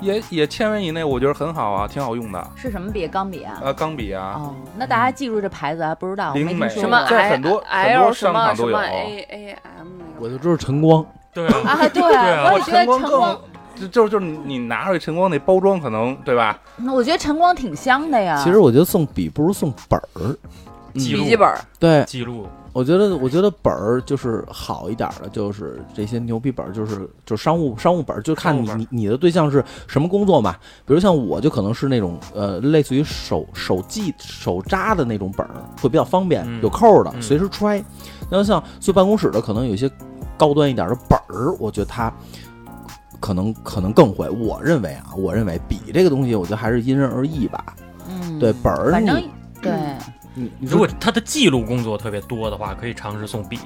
Speaker 4: 也也千元以内，我觉得很好啊，挺好用的。
Speaker 5: 是什么笔？钢笔啊？
Speaker 4: 呃，钢笔啊，
Speaker 5: 哦，那大家记住这牌子啊不知道，
Speaker 4: 灵美
Speaker 5: 听说
Speaker 2: 什么
Speaker 5: 过。
Speaker 4: 在很多很多商场都有
Speaker 2: A A M。
Speaker 3: 我就知道晨光，
Speaker 1: 对啊，
Speaker 5: 啊，对，[LAUGHS]
Speaker 1: 啊
Speaker 5: 我也觉得晨光，
Speaker 4: 就就是就是你你拿出去晨光那包装可能对吧？
Speaker 5: 那我觉得晨光挺香的呀。
Speaker 3: 其实我觉得送笔不如送本儿，
Speaker 1: 记
Speaker 2: 笔记本儿，
Speaker 3: 对，
Speaker 1: 记录，
Speaker 3: 我觉得，我觉得本儿就是好一点儿的，就是这些牛皮本儿，就是就是商务商务本儿，就看你你你的对象是什么工作嘛。比如像我就可能是那种呃，类似于手手记手扎的那种本儿，会比较方便，
Speaker 1: 嗯
Speaker 3: 有扣儿的，
Speaker 1: 嗯
Speaker 3: 随时揣。然后像坐办公室的，可能有一些高端一点儿的本儿，我觉得它可能可能更会。我认为啊，我认为笔这个东西，我觉得还是因人而异吧。
Speaker 5: 嗯，
Speaker 3: 对本儿
Speaker 5: 反正
Speaker 3: 你
Speaker 5: 对，
Speaker 1: 如果他的记录工作特别多的话，可以尝试送笔。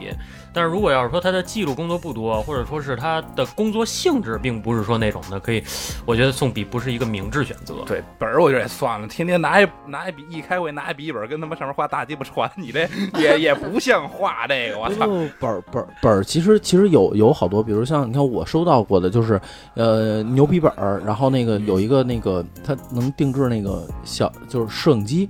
Speaker 1: 但是如果要是说他的记录工作不多，或者说是他的工作性质并不是说那种的，可以，我觉得送笔不是一个明智选择。
Speaker 4: 对本儿我觉得也算了，天天拿一拿一笔一开会拿一笔记本跟他妈上面画大鸡巴船，你这 [LAUGHS] 也也不像画这个，我操！
Speaker 3: 本儿本儿本儿，其实其实有有好多，比如像你看我收到过的，就是呃牛皮本儿，然后那个有一个那个他能定制那个小就是摄影机，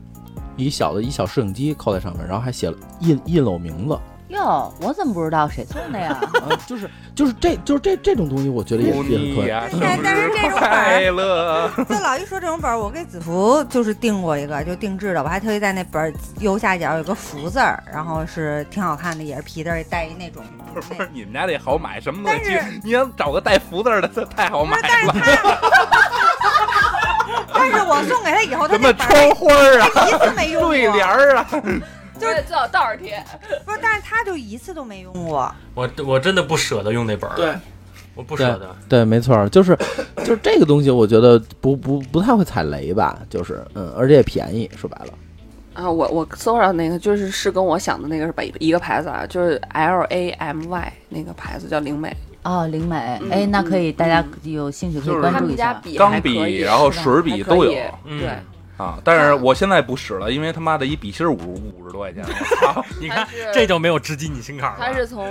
Speaker 3: 一小的一小摄影机扣在上面，然后还写了印印了我名字
Speaker 5: 哟，我怎么不知道谁送的呀？[LAUGHS]
Speaker 3: 啊，就是就是这就是这这种东西，我觉得也是也是可以。
Speaker 4: 你呀，生
Speaker 6: 但但是这种
Speaker 4: 快乐！[LAUGHS]
Speaker 6: 就老一说这种本儿，我给子福就是订过一个，就定制的，我还特意在那本儿右下角有个福字儿，然后是挺好看的，也是皮的，带一那种。
Speaker 4: 不是不是，你们家这好买，什么东西
Speaker 6: 但是？
Speaker 4: 你要找个带福字儿的，这太好买了。
Speaker 6: 但是我送给他以后，他
Speaker 4: 什么
Speaker 6: 那
Speaker 4: 窗花儿啊，
Speaker 6: 他一次没用过，
Speaker 4: 对联儿啊，
Speaker 2: 就是，最好倒着贴。
Speaker 6: 不是，但是他就一次都没用过。
Speaker 1: 我我真的不舍得用那本儿，
Speaker 3: 对，
Speaker 1: 我不舍得。
Speaker 3: 对，没错，就是 [COUGHS] 就是这个东西，我觉得不不不太会踩雷吧，就是嗯，而且也便宜，说白了。
Speaker 2: 啊，我我搜上那个就是是跟我想的那个是一一个牌子啊，就是 L A M Y 那个牌子叫灵美，
Speaker 5: 哦，灵美，
Speaker 2: 嗯
Speaker 5: 哎，那可以，
Speaker 2: 嗯
Speaker 5: 大家
Speaker 2: 嗯
Speaker 5: 有兴趣可以关注一下。
Speaker 4: 钢笔然后水笔都有
Speaker 2: 对，
Speaker 4: 啊！但是我现在不使了，因为他妈的一笔芯五五十多块钱，[LAUGHS]
Speaker 1: 你看这就没有直击你心坎儿了。
Speaker 2: 它是从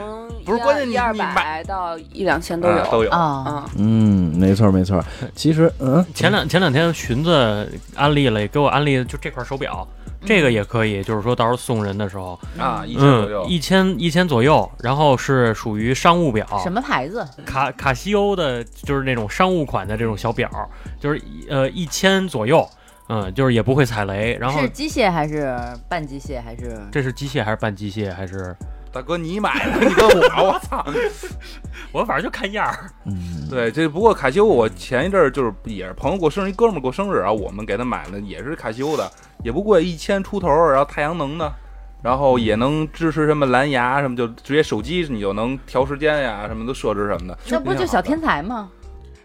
Speaker 4: 不是关键你
Speaker 2: 一二
Speaker 4: 你买
Speaker 2: 百到一两千都有
Speaker 4: 啊都有。
Speaker 5: 啊，
Speaker 2: 嗯，
Speaker 3: 嗯，没错没错。其实嗯，
Speaker 1: 前两前两天寻子安利了，给我安利的就这块手表，这个也可以，就是说到时候送人的时候，
Speaker 4: 啊，一千左右
Speaker 1: 嗯，，一千一千左右，然后是属于商务表，
Speaker 5: 什么牌子？
Speaker 1: 卡卡西欧的，就是那种商务款的这种小表，就是呃一千左右，嗯，就是也不会踩雷。然后
Speaker 5: 是机械还是半机械还是？
Speaker 1: 这是机械还是半机械还是？
Speaker 4: 大哥你买的，你问我，我操！[LAUGHS]
Speaker 1: 我反正就看样儿。
Speaker 3: 嗯，[LAUGHS]
Speaker 4: 对，这不过卡西欧，我前一阵儿就是也是朋友过生日，一哥们儿过生日，然后我们给他买的也是卡西欧的，也不贵，一千出头，然后太阳能的，然后也能支持什么蓝牙什么，就直接手机你就能调时间呀，什么都设置什么的。
Speaker 5: 那不就小天才吗？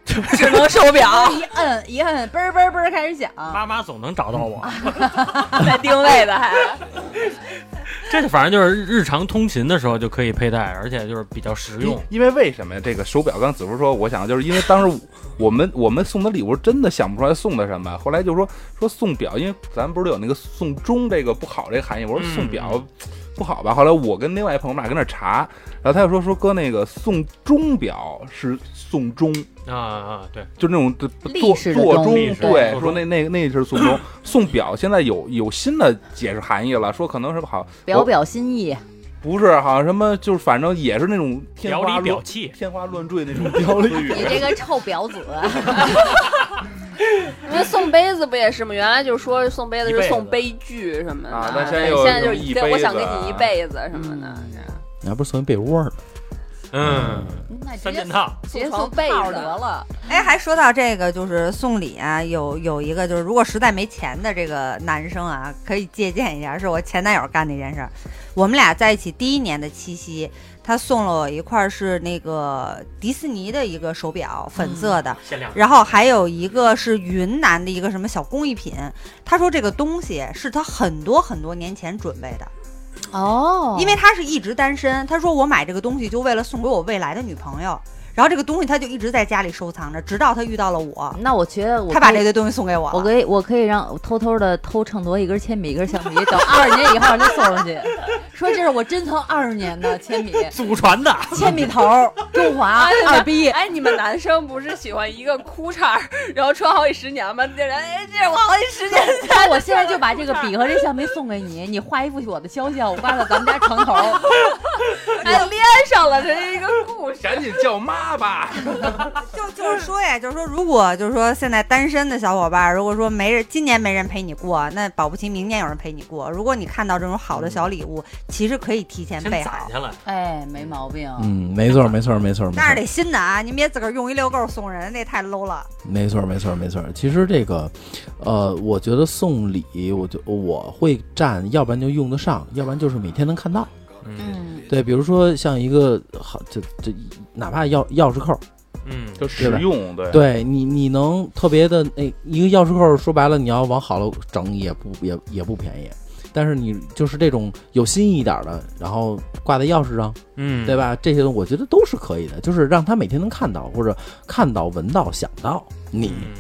Speaker 2: 智能手表 [LAUGHS]
Speaker 5: 一摁一摁，嘣儿嘣儿嘣儿开始响。
Speaker 1: 妈妈总能找到我，[LAUGHS]
Speaker 2: 带定位的还，[LAUGHS]
Speaker 1: 这反正就是日常通勤的时候就可以佩戴，而且就是比较实用
Speaker 4: 因。为为什么呀？这个手表，刚子福说，我想就是因为当时我们我们送的礼物真的想不出来送的什么，后来就说说送表，因为咱不是有那个送钟这个不好这个含义，我说
Speaker 1: 嗯
Speaker 4: 送表不好吧？后来我跟另外一朋友我们俩跟那查，然后他就说说哥那个送钟表是送钟，
Speaker 1: 啊啊，对，
Speaker 4: 就那种做
Speaker 5: 立式的钟
Speaker 4: 做钟，对，说那那那是送钟，送表现在有有新的解释含义了，说可能是好
Speaker 5: 表表心意，
Speaker 4: 不是好像什么，就是反正也是那种天
Speaker 1: 表里
Speaker 4: 花
Speaker 1: 表气。
Speaker 4: 天花乱坠那种表里
Speaker 5: 你这个臭婊子！[LAUGHS]
Speaker 2: 因为送杯子不也是吗？原来就说送杯子是送杯具什么的，
Speaker 4: 啊那现在
Speaker 2: 就是
Speaker 4: 一杯子
Speaker 2: 我想给你一
Speaker 4: 啊
Speaker 2: 辈子什么的，
Speaker 5: 嗯
Speaker 2: 这样
Speaker 3: 你还不是送一被窝呢？
Speaker 1: 嗯，
Speaker 5: 那
Speaker 1: 三件套。
Speaker 2: 直接
Speaker 5: 送
Speaker 2: 送被子
Speaker 5: 套得了。
Speaker 6: 哎，还说到这个，就是送礼啊，有有一个就是，如果实在没钱的这个男生啊，可以借鉴一下，是我前男友干的一件事儿。我们俩在一起第一年的七夕，他送了我一块儿是那个迪士尼的一个手表，粉色的，
Speaker 1: 限量
Speaker 6: 然后还有一个是云南的一个什么小工艺品。他说这个东西是他很多很多年前准备的，
Speaker 5: 哦
Speaker 6: 因为他是一直单身。他说我买这个东西就为了送给我未来的女朋友。然后这个东西他就一直在家里收藏着，直到他遇到了我，
Speaker 5: 那我觉得我
Speaker 6: 他把这堆东西送给我了。
Speaker 5: 我可以，我可以让偷偷的偷秤砣一根铅笔，一根橡皮，等二十年以后再送上去，说这是我珍藏二十年的铅笔，
Speaker 1: 祖传的，
Speaker 5: 铅笔头，中华二逼。
Speaker 2: 哎，你们男生不是喜欢一个裤衩儿，然后穿好几十年吗？这人，哎，这是我好几十年前。
Speaker 5: 那我现在就把这个笔和这橡皮送给你，你画一幅我的肖像，我挂在咱们家床头。[LAUGHS]
Speaker 2: 哎，连上了，这是一个故事。
Speaker 4: 赶紧叫妈吧！[LAUGHS]
Speaker 6: 就 [LAUGHS] 就是说呀，就是说，如果就是说现在单身的小伙伴，如果说没人今年没人陪你过，那保不齐明年有人陪你过。如果你看到这种好的小礼物，其实可以提前备好，
Speaker 1: 下来。
Speaker 5: 哎，没毛病。
Speaker 3: 嗯，没错，没错，没错，没错
Speaker 6: 但是，得新的啊，您别自个儿用一溜够送人，那太 low 了。
Speaker 3: 没错，没错，没错。其实这个，呃，我觉得送礼，我就我会占，要不然就用得上，要不然就是每天能看到。
Speaker 1: 嗯
Speaker 5: 嗯，
Speaker 3: 对，比如说像一个好，这这哪怕钥钥匙扣，
Speaker 1: 嗯，
Speaker 4: 就实用，对
Speaker 3: 对你你能特别的那一个钥匙扣，说白了，你要往好了整也不也也不便宜。但是你就是这种有新意一点的，然后挂在钥匙上，
Speaker 1: 嗯，
Speaker 3: 对吧？这些东西我觉得都是可以的，就是让他每天能看到，或者看到、闻到、想到你，
Speaker 1: 嗯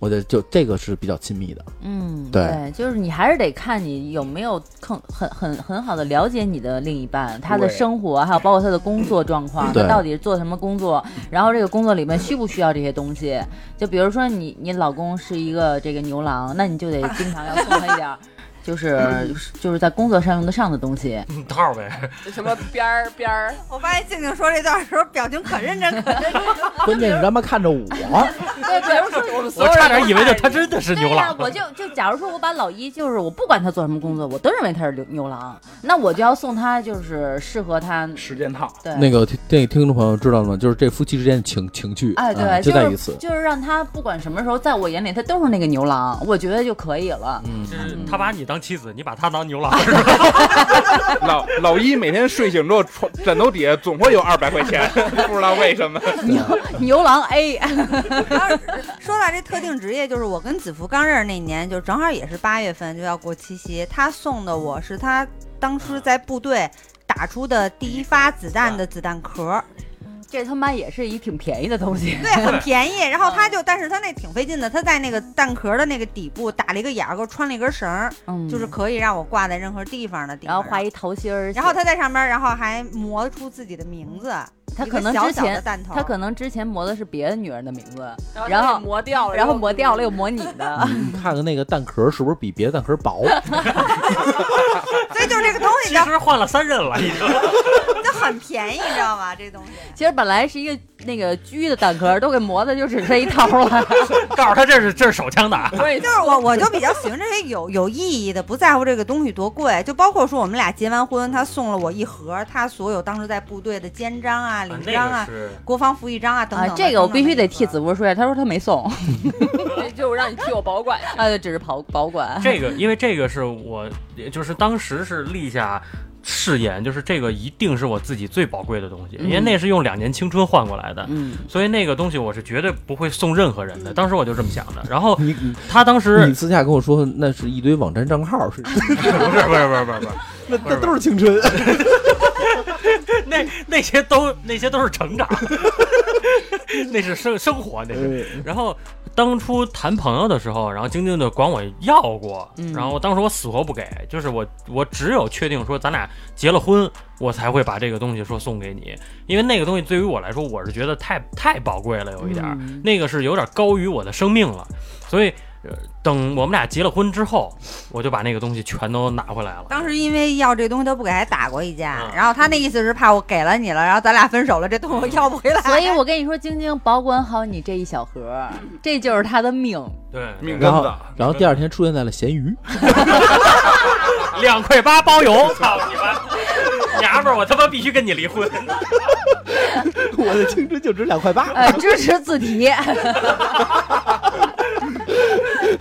Speaker 3: 我觉得就这个是比较亲密的。
Speaker 5: 嗯，
Speaker 3: 对
Speaker 5: 就是你还是得看你有没有更很很很好的了解你的另一半，他的生活，还有包括他的工作状况，他到底是做什么工作，然后这个工作里面需不需要这些东西？就比如说你你老公是一个这个牛郎，那你就得经常要送他一点儿。就是就是在工作上用得上的东西，[LAUGHS]
Speaker 1: 嗯套儿呗。[LAUGHS]
Speaker 2: 什么边儿边儿，[LAUGHS]
Speaker 6: 我发现静静说这段的时候，表情可认真，可认真。
Speaker 3: 关键是他妈看着我，
Speaker 5: 对，比如说
Speaker 2: 我们所有人都
Speaker 1: 差点以为就他真的是牛郎。
Speaker 5: 我就就假如说我把老一，就是我不管他做什么工作，我都认为他是牛牛郎，那我就要送他就是适合他
Speaker 4: 十件套，
Speaker 5: 对
Speaker 3: 那个电影听众朋友知道吗？就是这夫妻之间的情情趣，
Speaker 5: 哎，对，
Speaker 3: 啊就在于此。
Speaker 5: 就是让他不管什么时候，在我眼里他都是那个牛郎，我觉得就可以了。
Speaker 3: 嗯，
Speaker 1: 就是他把你当妻子，你把他当牛郎。[LAUGHS]
Speaker 4: 老老一每天睡醒之后，床枕头底下总会有二百块钱，[LAUGHS] 不知道为什么。
Speaker 5: 牛牛郎 A，[LAUGHS]
Speaker 6: 说到这特定职业，就是我跟子福刚认识那年，就正好也是八月份就要过七夕，他送的我是他当时在部队打出的第一发子弹的子弹壳，
Speaker 5: 这他妈也是一挺便宜的东西。
Speaker 6: 对，很 [LAUGHS] 便宜。然后他就，但是他那挺费劲的，他在那个蛋壳的那个底部打了一个眼儿，给我穿了一根绳儿，
Speaker 5: 嗯，
Speaker 6: 就是可以让我挂在任何地方的地方。
Speaker 5: 然后画一桃心儿，
Speaker 6: 然后他在上面，然后还磨出自己的名字，
Speaker 5: 他可能之前他可能之前磨的是别的女人的名字，
Speaker 2: 然
Speaker 5: 然后
Speaker 2: 后磨掉了，
Speaker 5: 然后磨掉了又磨你的。[LAUGHS]
Speaker 3: 你看看那个蛋壳是不是比别的蛋壳薄？[LAUGHS]
Speaker 6: 所以就是这个东西
Speaker 1: 其
Speaker 6: 就
Speaker 1: 实换了三任了，已经。[LAUGHS]
Speaker 6: 就很便宜，你知道吗？这东西。
Speaker 5: 其实本来是一个那个狙的弹壳，都给磨的就只剩一套了。[LAUGHS]
Speaker 1: 告诉他这是这是手枪的啊。
Speaker 2: 所以
Speaker 6: 就是我，我就比较喜欢这些有有意义的，不在乎这个东西多贵。就包括说我们俩结完婚，他送了我一盒他所有当时在部队的肩章啊、领章啊、国防服役章啊等等
Speaker 5: 啊，这个我必须得替子博说一下，他说他没送，[LAUGHS]
Speaker 2: 就让你替我保管一下。
Speaker 5: 啊，只是保保管。
Speaker 1: 这个，因为这个是我，就是当时是立下誓言，就是这个一定是我自己最宝贵的东西，因为那是用两年青春换过来的。
Speaker 5: 嗯，
Speaker 1: 所以那个东西我是绝对不会送任何人的，当时我就这么想的。然后他当时
Speaker 3: 你私下跟我说那是一堆网站账号，[LAUGHS] 是
Speaker 1: 不是不是不是不是不是不是，
Speaker 3: 那那都是青春。[LAUGHS] [LAUGHS]
Speaker 1: 那那些都那些都是成长，[LAUGHS] 那是生生活，那是。然后当初谈朋友的时候，然后晶晶就管我要过，
Speaker 5: 嗯
Speaker 1: 然后当时我死活不给，就是我我只有确定说咱俩结了婚，我才会把这个东西说送给你，因为那个东西对于我来说，我是觉得太太宝贵了，有一点儿，
Speaker 5: 嗯
Speaker 1: 那个是有点高于我的生命了，所以。呃等我们俩结了婚之后，我就把那个东西全都拿回来了。
Speaker 6: 当时因为要这东西都不给，还打过一架。
Speaker 1: 嗯
Speaker 6: 然后他那意思是怕我给了你了，然后咱俩分手了，这东西我要不回来。
Speaker 5: 所以我跟你说，晶晶保管好你这一小盒，这就是他的命。
Speaker 1: 对，
Speaker 4: 命根子。
Speaker 3: 然后第二天出现在了咸鱼，[LAUGHS]
Speaker 1: 两块八包邮，操你妈！娘们儿，我他妈必须跟你离婚！[LAUGHS]
Speaker 3: 我的青春就值两块八。
Speaker 5: 呃，支持自提。[LAUGHS]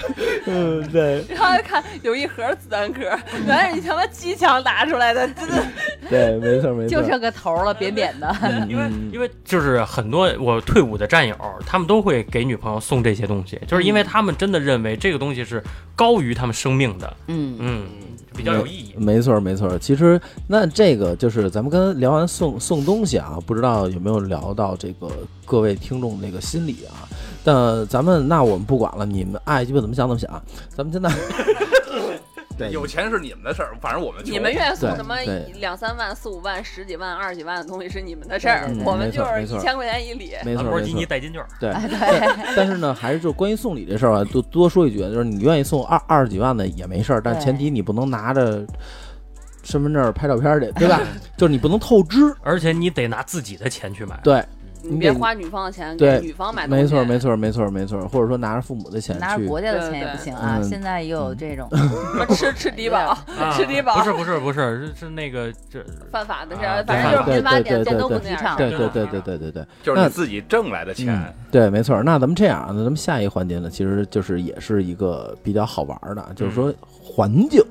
Speaker 5: [LAUGHS]
Speaker 3: 嗯，对
Speaker 2: 然后看有一盒子弹壳，原来是你他妈机枪打出来的，真的。
Speaker 3: 对，没错没错。
Speaker 5: 就剩个头了，扁扁的。[LAUGHS]
Speaker 3: 嗯
Speaker 1: 因为
Speaker 3: 嗯
Speaker 1: 因为就是很多我退伍的战友，他们都会给女朋友送这些东西，就是因为他们真的认为这个东西是高于他们生命的，
Speaker 5: 嗯，
Speaker 1: 嗯，比较有意义。
Speaker 3: 没错没错。其实那这个就是咱们刚才聊完送送东西啊，不知道有没有聊到这个各位听众那个心理啊？但咱们那我们不管了，你们爱鸡巴怎么想怎么想。咱们现在 [LAUGHS] 对
Speaker 4: 有钱是你们的事儿，反正我们
Speaker 2: 你们愿意送什么两三万、四五万、十几万、二十几万的东西是你们的事儿我们就是一千块钱一礼。
Speaker 3: 没错
Speaker 1: 兰博基尼。代金券，
Speaker 3: 对，[LAUGHS] 但是呢，还是就关于送礼这事儿啊，多多说一句，就是你愿意送二二十几万的也没事儿，但前提你不能拿着身份证、拍照片去，对吧？[LAUGHS] 就是你不能透支。
Speaker 1: 而且你得拿自己的钱去买。
Speaker 3: 对，
Speaker 2: 你别花女方的钱
Speaker 3: 对
Speaker 2: 给女方买东西。
Speaker 3: 没错，没错，没错，没错。或者说拿着父母的钱，
Speaker 5: 拿着国家的钱也不行啊！
Speaker 3: 嗯
Speaker 5: 现在也有这种，
Speaker 2: 吃吃低保，[LAUGHS]
Speaker 1: 啊
Speaker 2: 吃低保
Speaker 1: 不是不是不是是是那个这
Speaker 2: 犯法的
Speaker 1: 啊
Speaker 2: 事，反正就是
Speaker 3: 对
Speaker 2: 民法典
Speaker 3: 对对
Speaker 2: 这都不
Speaker 3: 对。对对对对对对对，
Speaker 4: 就是你自己挣来的钱
Speaker 3: 嗯，对，没错。那咱们这样，那咱们下一个环节呢，其实就是也是一个比较好玩的，就是说环境，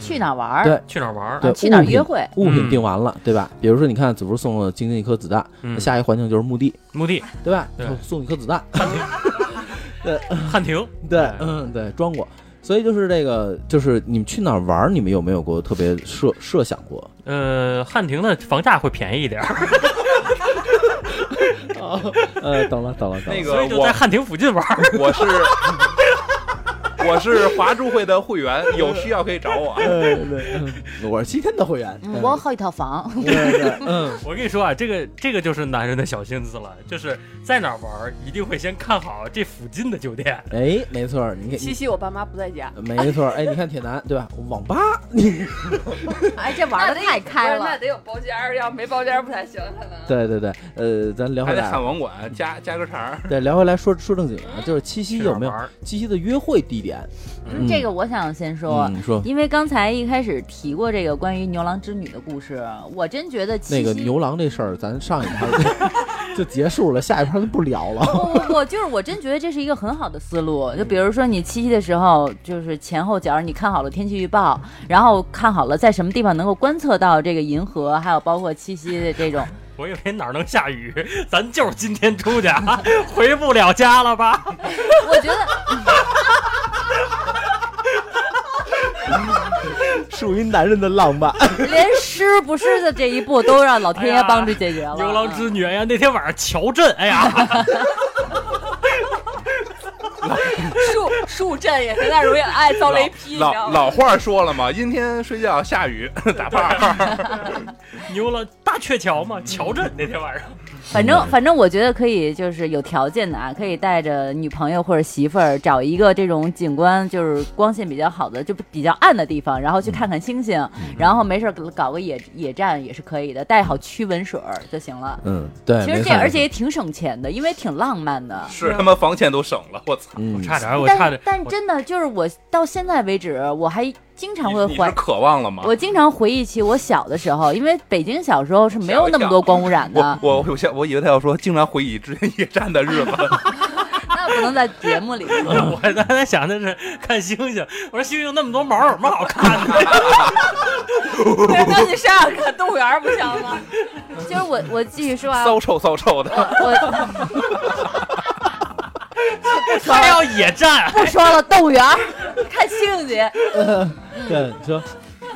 Speaker 5: 去哪儿玩儿？
Speaker 3: 对
Speaker 1: 去哪儿玩儿？
Speaker 3: 对
Speaker 5: 啊去哪儿约会？
Speaker 3: 物品
Speaker 1: 嗯
Speaker 3: 定完了，对吧？比如说，你看子福送了晶晶一颗子弹，
Speaker 1: 嗯
Speaker 3: 下一环境就是墓地，
Speaker 1: 墓地
Speaker 3: 对吧？
Speaker 1: 对
Speaker 3: 送送一颗子弹，
Speaker 1: 汉庭，
Speaker 3: 对 [LAUGHS]
Speaker 1: 汉庭，[LAUGHS] 对，
Speaker 3: 嗯，对，装过。所以就是这个，就是你们去哪儿玩儿，你们有没有过特别设设想过？[LAUGHS]
Speaker 1: 呃，汉庭的房价会便宜一点儿，
Speaker 3: 呃，懂了，懂了，懂了。
Speaker 4: 那个我
Speaker 1: 所以就在汉庭附近玩儿。
Speaker 4: 我是我是华住会的会员，有需要可以找我。
Speaker 3: 对对，[LAUGHS] 嗯我是七天的会员，
Speaker 5: 嗯我好几套房，[LAUGHS]
Speaker 3: 对对，嗯，
Speaker 1: 我跟你说啊，这个这个就是男人的小心思了，就是在哪玩，一定会先看好这附近的酒店。
Speaker 3: 哎，没错儿，你看，
Speaker 2: 七夕我爸妈不在家，
Speaker 3: 没错，哎，你看铁男对吧？网吧，你 [LAUGHS]
Speaker 5: 哎，这玩的太开了。
Speaker 2: 那得有包间儿，要没包间儿不太行，可能。
Speaker 3: 对对对，呃，咱聊回来
Speaker 4: 还得汉，网管加加个肠，
Speaker 3: 对，聊回来说说正经的，就是七夕有没有？七夕的约会地点？
Speaker 5: 嗯这个我想先说
Speaker 3: 嗯，，你说
Speaker 5: 因为刚才一开始提过这个关于牛郎织女的故事，我真觉得
Speaker 3: 那个牛郎这事儿，咱上一盘 [LAUGHS] 就结束了，下一盘就不聊了。
Speaker 5: 不不不，就是我真觉得这是一个很好的思路。就比如说你七夕的时候，就是前后脚你看好了天气预报，然后看好了在什么地方能够观测到这个银河，还有包括七夕的这种。[LAUGHS]
Speaker 1: 我以为哪儿能下雨，咱就是今天出去啊，[LAUGHS] 回不了家了吧？
Speaker 5: 我觉得 [LAUGHS]
Speaker 3: 属于男人的浪漫。[LAUGHS]
Speaker 5: 连是不是的这一步都让老天爷帮着解决了。
Speaker 1: 牛郎织女哎呀，那天晚上乔镇，哎呀，
Speaker 2: 树树震也是那容易爱遭雷劈？
Speaker 4: 老老话说了嘛，阴天睡觉，下雨打炮。[LAUGHS]
Speaker 1: 牛了大鹊桥嘛，乔镇那天晚上，
Speaker 5: 反正反正我觉得可以，就是有条件的啊，可以带着女朋友或者媳妇儿找一个这种景观就是光线比较好的，就比较暗的地方，然后去看看星星，然后没事儿搞个野野战也是可以的，带好驱蚊水儿就行了。
Speaker 3: 嗯，对，
Speaker 5: 其实这而且也挺省钱的，因为挺浪漫的。
Speaker 4: 是他妈房钱都省了，我操！
Speaker 3: 我，
Speaker 1: 差点我差
Speaker 5: 但
Speaker 1: 点，
Speaker 5: 但真的就是我到现在为止，我还经常会怀
Speaker 4: 你你渴望了吗？
Speaker 5: 我经常回忆起我小的时候，因为北京小时候是没有那么多光污染的
Speaker 4: 我，我我想我以为他要说经常回忆之前野战的日子，[LAUGHS]
Speaker 5: 那不能在节目里说。[LAUGHS]
Speaker 1: 我刚才想的是看星星，我说星星那么多毛有什么好看的？[LAUGHS]
Speaker 2: 那你上来看动物园不行吗？
Speaker 5: 就是我我继续说啊，
Speaker 4: 骚臭骚臭的。
Speaker 5: 我
Speaker 1: 还要野战，
Speaker 5: 不说了，动物园儿看星星。[LAUGHS]
Speaker 3: 对，你说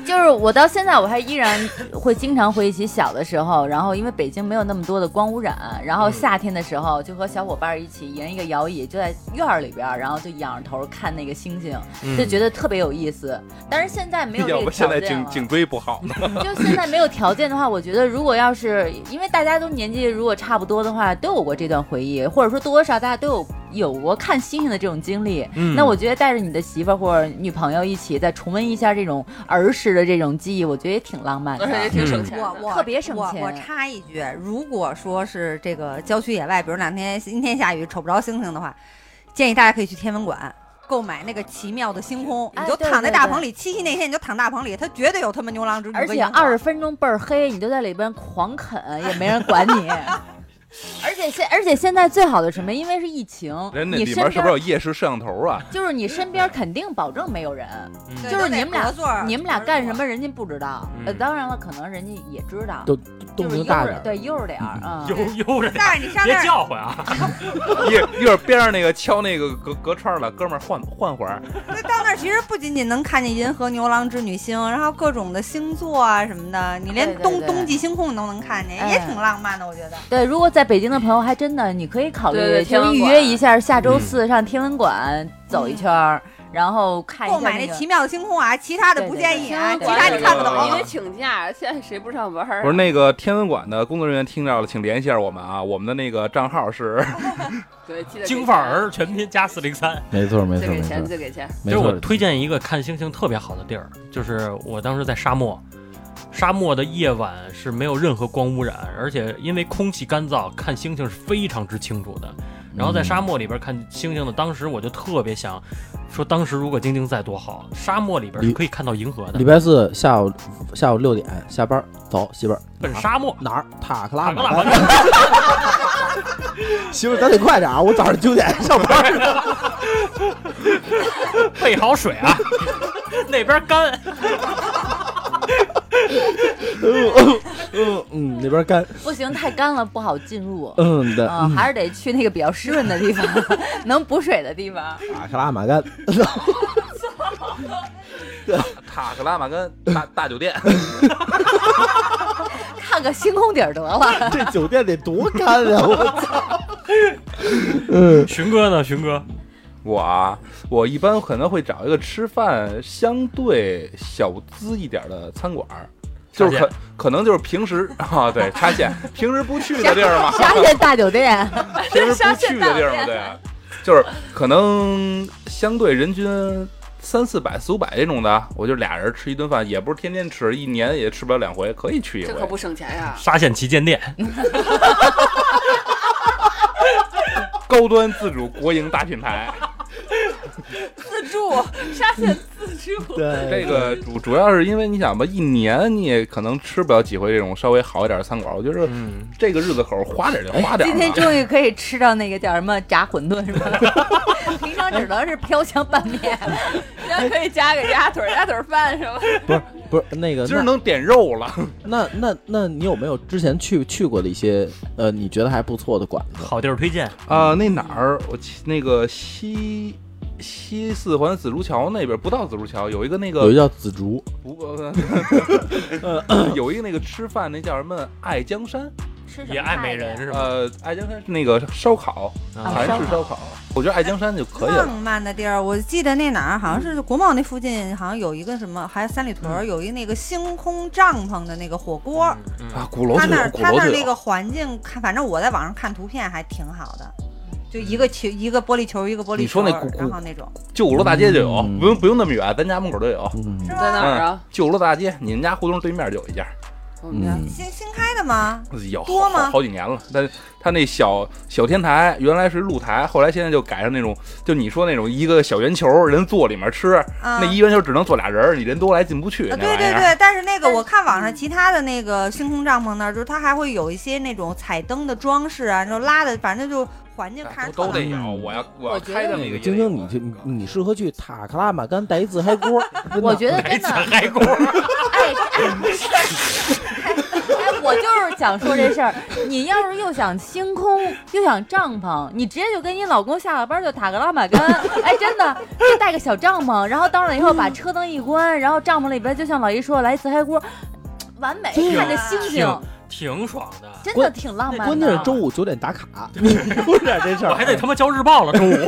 Speaker 5: 就是我到现在我还依然会经常回忆起小的时候，然后因为北京没有那么多的光污染，然后夏天的时候就和小伙伴一起沿一个摇椅，就在院儿里边儿，然后就仰着头看那个星星，就觉得特别有意思。但是现在没有 [LAUGHS] 这个条件了。
Speaker 4: 在颈颈椎不好呢。
Speaker 5: 就现在没有条件的话，我觉得如果要是因为大家都年纪如果差不多的话，都有过这段回忆，或者说多少大家都有有过看星星的这种经历。
Speaker 1: 嗯
Speaker 5: 那我觉得带着你的媳妇儿或者女朋友一起再重温一下这种儿时的这种记忆，我觉得也挺浪漫的
Speaker 2: 而。且 [LAUGHS] 也挺省钱的。
Speaker 6: 我我
Speaker 5: 特别省钱
Speaker 6: 我我插一句，如果说是这个郊区野外，比如两天阴天下雨瞅不着星星的话，建议大家可以去天文馆。购买那个奇妙的星空，
Speaker 5: 哎
Speaker 6: 你就躺在
Speaker 5: 对对对
Speaker 6: 大棚里。七夕那天你就躺大棚里，它绝对有他们牛郎织女
Speaker 5: 而且二十分钟倍儿黑，你就在里边狂啃，也没人管你。[LAUGHS] 而且现而且现在最好的什么？因为是疫情，
Speaker 4: 人那
Speaker 5: 你身
Speaker 4: 里面是不是有夜视摄像头啊？
Speaker 5: 就是你身边肯定保证没有人，就是你们俩你们俩干什么人家不知道。
Speaker 1: 嗯
Speaker 5: 呃，当然了，可能人家也知道，
Speaker 3: 都动
Speaker 5: 就是悠
Speaker 3: 静大点
Speaker 5: 对悠着点儿啊。[LAUGHS]
Speaker 1: 悠悠着点，
Speaker 6: 但是你上
Speaker 1: 别
Speaker 6: 那儿，
Speaker 1: 叫唤啊！[LAUGHS]
Speaker 4: 一一会儿边上那个敲那个隔隔串了，哥们儿换换会儿。
Speaker 6: 那到那儿其实不仅仅能看见银河、牛郎织女星，然后各种的星座啊什么的，你连冬
Speaker 5: 对对对
Speaker 6: 冬季星空你都能看见，
Speaker 5: 哎
Speaker 6: 也挺浪漫的，我觉得。
Speaker 5: 对，如果在北京的朋友，还真的你可以考虑
Speaker 2: 对对
Speaker 5: 去
Speaker 2: 天文馆
Speaker 5: 预约一下下周四上天文馆走一圈儿，然后看一
Speaker 6: 购买那奇妙的星空啊，其他的不建议啊，其他你看不懂。
Speaker 4: 对
Speaker 2: 因为请假，现在谁不上班？
Speaker 4: 不是那个天文馆的工作人员听到了，请联系一下我们啊，我们的那个账号是 [LAUGHS]
Speaker 2: 对，
Speaker 1: 京范儿全拼加四零三。
Speaker 3: 没错没
Speaker 2: 钱，再给钱，
Speaker 3: 错没错
Speaker 2: 再给钱。
Speaker 3: 没错，
Speaker 1: 就是我推荐一个看星星特别好的地儿，就是我当时在沙漠，沙漠的夜晚是没有任何光污染，而且因为空气干燥，看星星是非常之清楚的。然后在沙漠里边看星星的，当时我就特别想说，当时如果晶晶在多好，沙漠里边是可以看到银河的
Speaker 3: 礼。拜四下午下午六点下班走，媳妇儿
Speaker 1: 奔沙漠，
Speaker 3: 哪儿？塔克拉玛干。[LAUGHS]
Speaker 1: 玛 [LAUGHS]
Speaker 3: 媳妇儿，咱得快点啊！我早上九点上班。[LAUGHS]
Speaker 1: 备好水啊，那边干。
Speaker 3: 嗯嗯，那边干。
Speaker 5: 不行，太干了不好进入。
Speaker 3: 嗯的，
Speaker 5: 啊，还是得去那个比较湿润的地方，能补水的地方。
Speaker 3: 塔克拉玛干。
Speaker 4: 塔克拉玛干大大酒店，
Speaker 5: 看个星空底儿得了。
Speaker 3: 这酒店得多干呀！我操。嗯
Speaker 1: 寻哥呢？寻哥，
Speaker 4: 我啊，我一般可能会找一个吃饭相对小资一点的餐馆儿，就是可可能就是平时啊，对，插线，平时不去的地儿嘛，[LAUGHS]
Speaker 5: 沙县大酒店，
Speaker 4: 平时不去的地儿嘛，[LAUGHS] 对，就是可能相对人均三四百、四五百这种的，我就俩人吃一顿饭，也不是天天吃，一年也吃不了两回，可以去一回。
Speaker 2: 这可不省钱呀！
Speaker 1: 沙县旗舰店，[LAUGHS]
Speaker 4: 高端自主国营大品牌，
Speaker 2: 自助沙县自助，
Speaker 3: 对，
Speaker 4: 这个主主要是因为你想吧，一年你也可能吃不了几回这种稍微好一点的餐馆，我觉得
Speaker 1: 嗯，
Speaker 4: 这个日子口花点就花点
Speaker 5: 今天。终于可以吃到那个叫什么炸馄饨是吧？[LAUGHS] 平常只能是飘香拌面。
Speaker 2: 现在可以加个鸭腿鸭腿饭是吧？
Speaker 3: 不是不是那个，
Speaker 4: 今儿能点肉了，[LAUGHS]
Speaker 3: 那那那你有没有之前去去过的一些呃你觉得还不错的馆子？
Speaker 1: 好地儿推荐。
Speaker 4: 啊、那哪儿？我那个西西四环紫竹桥那边，不到紫竹桥有一个那个
Speaker 3: 有一个叫紫竹，
Speaker 4: 不，呃有一个那个吃饭那叫什么爱江山？
Speaker 5: 吃什么
Speaker 1: 也爱美人是吧？
Speaker 4: 呃，爱江山是那个烧烤，
Speaker 1: 啊
Speaker 4: 韩式烧烤。我觉得爱江山就可以了浪。
Speaker 6: 漫的地儿，我记得那哪儿好像是国贸那附近，好像有一个什么，还有三里屯儿有一那个星空帐篷的那个火锅，
Speaker 1: 嗯
Speaker 4: 啊，鼓楼
Speaker 6: 他那他那儿那个。环境看，反正我在网上看图片还挺好的，就一个球一个玻璃球一个玻璃球，
Speaker 4: 你说那鼓鼓
Speaker 6: 然后那种
Speaker 4: 旧鼓楼大街就有，
Speaker 3: 嗯
Speaker 4: 不用不用那么远，咱家门口都有。
Speaker 3: 嗯
Speaker 6: 是
Speaker 2: 在哪？儿啊？
Speaker 4: 旧鼓楼大街，你们家胡同对面就有一家，
Speaker 2: 我们家
Speaker 3: 嗯，
Speaker 6: 新新开的吗？
Speaker 4: 有
Speaker 6: 多吗
Speaker 4: 好好几年了。但他那小小天台原来是露台，后来现在就改成那种，就你说那种一个小圆球，人坐里面吃，
Speaker 6: 啊，
Speaker 4: 那一圆球只能坐俩人儿，你人多来进不去。
Speaker 6: 啊，
Speaker 4: 那玩意
Speaker 6: 对对对，但是那个我看网上其他的那个星空帐篷那儿，就是它还会有一些那种彩灯的装饰啊，就拉的，反正就环境看
Speaker 4: 哎
Speaker 6: 着
Speaker 4: 都都得有。我要我要开的那个
Speaker 3: 晶晶，你去你你适合去塔克拉玛干带一自嗨锅。[LAUGHS]
Speaker 5: 我觉得真的，[LAUGHS] 哎哎，哎，我就是想说这事儿。你要是又想星空，又想帐篷，你直接就跟你老公下了班就塔克拉玛干。哎，真的，就带个小帐篷，然后到那以后把车灯一关，然后帐篷里边就像老姨说来自嗨锅，完美，看着星星，
Speaker 1: 挺挺爽的。
Speaker 5: 真的挺浪漫的。
Speaker 3: 关键是周五九点打卡，[LAUGHS] 你 [LAUGHS] 有点这事儿。
Speaker 1: 我还得他妈交日报了，中午。[LAUGHS]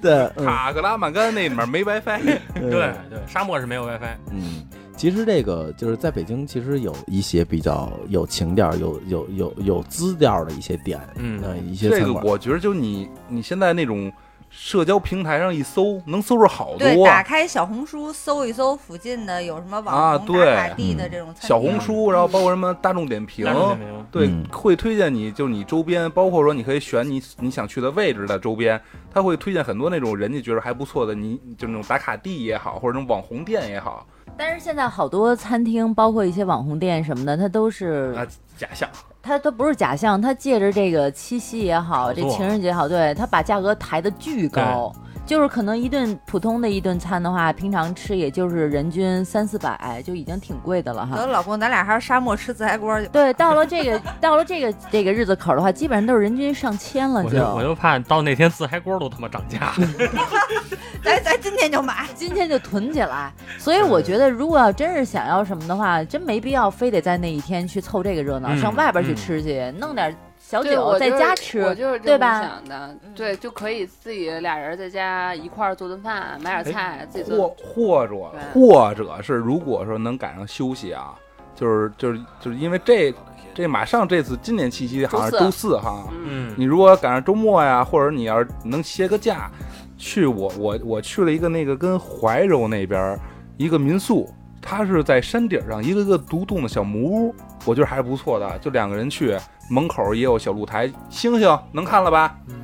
Speaker 3: 对，嗯
Speaker 4: 塔克拉玛干那里面没 WiFi，
Speaker 3: 对
Speaker 1: 对对，沙漠是没有 WiFi。
Speaker 3: 嗯，其实这个就是在北京，其实有一些比较有情调、有有有有资调的一些店，
Speaker 1: 嗯
Speaker 3: 呃，一些
Speaker 4: 这个
Speaker 3: 餐馆。
Speaker 4: 我觉得就你你现在那种社交平台上一搜，能搜出好
Speaker 6: 对，
Speaker 4: 多。
Speaker 6: 打开小红书搜一搜附近的有什么
Speaker 4: 啊
Speaker 6: 网红打卡地的这种餐厅。
Speaker 4: 小红书，然后包括什么大众点评。
Speaker 1: 大，众点评。
Speaker 4: 对，
Speaker 3: 嗯。
Speaker 4: 会推荐你，就是你周边，包括说你可以选你你想去的位置的周边，他会推荐很多那种人家觉得还不错的，你就那种打卡地也好，或者那种网红店也好。
Speaker 5: 但是现在好多餐厅，包括一些网红店什么的，它都是
Speaker 4: 啊，假象。
Speaker 5: 它都不是假象，他借着这个七夕也好，这情人节也好，对，他把价格抬得巨高。就是可能一顿普通的一顿餐的话，平常吃也就是人均三四百，就已经挺贵的了哈
Speaker 6: 得
Speaker 5: 哈。
Speaker 6: 老公，咱俩还是沙漠吃自嗨锅去。
Speaker 5: 对，到了这个 [LAUGHS] 到了这个这个日子口的话，基本上都是人均上千了就。
Speaker 1: 我就我就怕到那天自嗨锅都他妈涨价。[LAUGHS]
Speaker 6: 咱咱今天就买。
Speaker 5: 今天就囤起来，所以我觉得，如果要真是想要什么的话，真没必要非得在那一天去凑这个热闹，
Speaker 1: 嗯
Speaker 5: 上外边去
Speaker 1: 嗯
Speaker 5: 吃去，弄点小，酒在
Speaker 2: 我就是
Speaker 5: 家吃，
Speaker 2: 我就是这么
Speaker 5: 对吧？
Speaker 2: 想的，对，就可以自己俩人在家一块儿做顿饭，买点菜，自己做。
Speaker 4: 或者或者是如果说能赶上休息啊，就是就是就是因为这这马上这次今年七夕好像是
Speaker 2: 周
Speaker 4: 周四哈，
Speaker 2: 嗯，
Speaker 1: 嗯，
Speaker 4: 你如果赶上周末呀，或者你要是能歇个假，去我我我去了一个那个跟怀柔那边一个民宿，它是在山顶上一个个独栋的小木屋，我觉得还是不错的。就两个人去，门口也有小露台，星星能看了吧？
Speaker 1: 嗯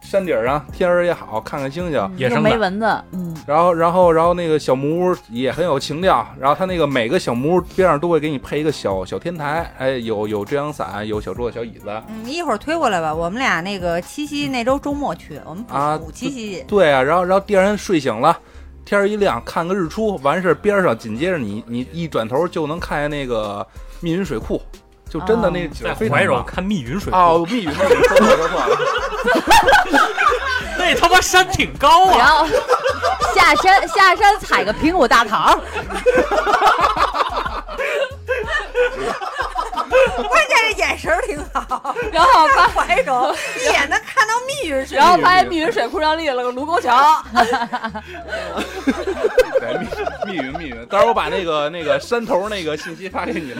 Speaker 4: 山顶上天儿也好看看星星。
Speaker 5: 又
Speaker 1: 野生的
Speaker 5: 没蚊子，嗯，
Speaker 4: 然后，然后，然后那个小木屋也很有情调。然后它那个每个小木屋边上都会给你配一个小小天台，哎，有有遮阳伞，有小桌子、小椅子。
Speaker 6: 嗯，一会儿推过来吧。我们俩那个七夕那周周末去，我们补
Speaker 4: 啊
Speaker 6: 补七夕去。
Speaker 4: 对啊，然后然后第二天睡醒了，天一亮，看个日出，完事儿边上紧接着你你一转头就能看见那个密云水库，就真的那景
Speaker 1: 在
Speaker 4: 非常棒
Speaker 1: 怀柔看密云水库，
Speaker 4: 哦，密云那里说错说错了，[LAUGHS]
Speaker 1: 那他妈山挺高啊！
Speaker 5: 然后下山下山采个苹果大桃，[LAUGHS]
Speaker 6: 关键是眼神儿挺好，[LAUGHS]
Speaker 2: 然后发，[LAUGHS]
Speaker 6: 怀柔一眼能看到密云水。
Speaker 2: 然后发现密云水库上立了个卢沟桥，[LAUGHS]
Speaker 4: 对，密密云密云，到时候我把那个那个山头那个信息发给你们。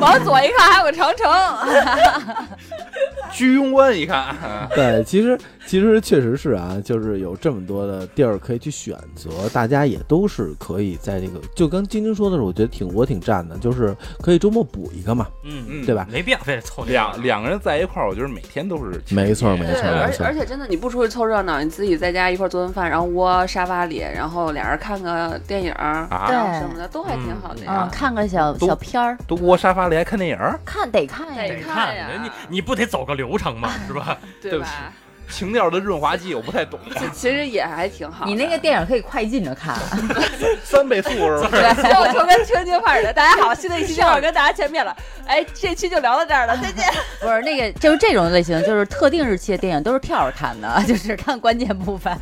Speaker 2: 往左一看还有个长城，
Speaker 4: 居庸关一看，
Speaker 3: 对，其实其实确实是啊，就是有这么多的地儿可以去选择，大家也都是可以在这个，就跟晶晶说的是，我觉得挺我挺赞的，就是可以周末补一个嘛，
Speaker 1: 嗯，
Speaker 4: 嗯，
Speaker 3: 对吧？
Speaker 1: 没必要非得凑这个
Speaker 4: 两两个人在一块儿，我觉得每天都是 [LAUGHS]
Speaker 3: 没错没错，而
Speaker 2: 而且真的你不出去凑热闹，你自己在家一块儿做顿饭，然后窝沙发里，然后俩人看个电影儿
Speaker 4: 啊
Speaker 2: 什么的，都还挺好的
Speaker 5: 嗯，
Speaker 2: 呀。
Speaker 5: 看个小小片儿，
Speaker 4: 都窝沙发里还看电影，
Speaker 5: 看得看呀
Speaker 2: 得。看呀
Speaker 1: 你你不得走个流程嘛，[LAUGHS] 是吧？
Speaker 2: 对
Speaker 4: 对不起
Speaker 2: 吧？
Speaker 4: 情调的润滑剂我不太懂，
Speaker 2: 其其实也还挺好。
Speaker 5: 你那个电影可以快进着看，[LAUGHS]
Speaker 4: 三倍速是吧？
Speaker 2: 对，就就跟春节话似的。大家好，新的一期正好跟大家见面了。哎，这期就聊到这儿了，再见。[LAUGHS]
Speaker 5: 不是那个就是这种类型，就是特定日期的电影都是跳着看的，[LAUGHS] 就是看关键部分。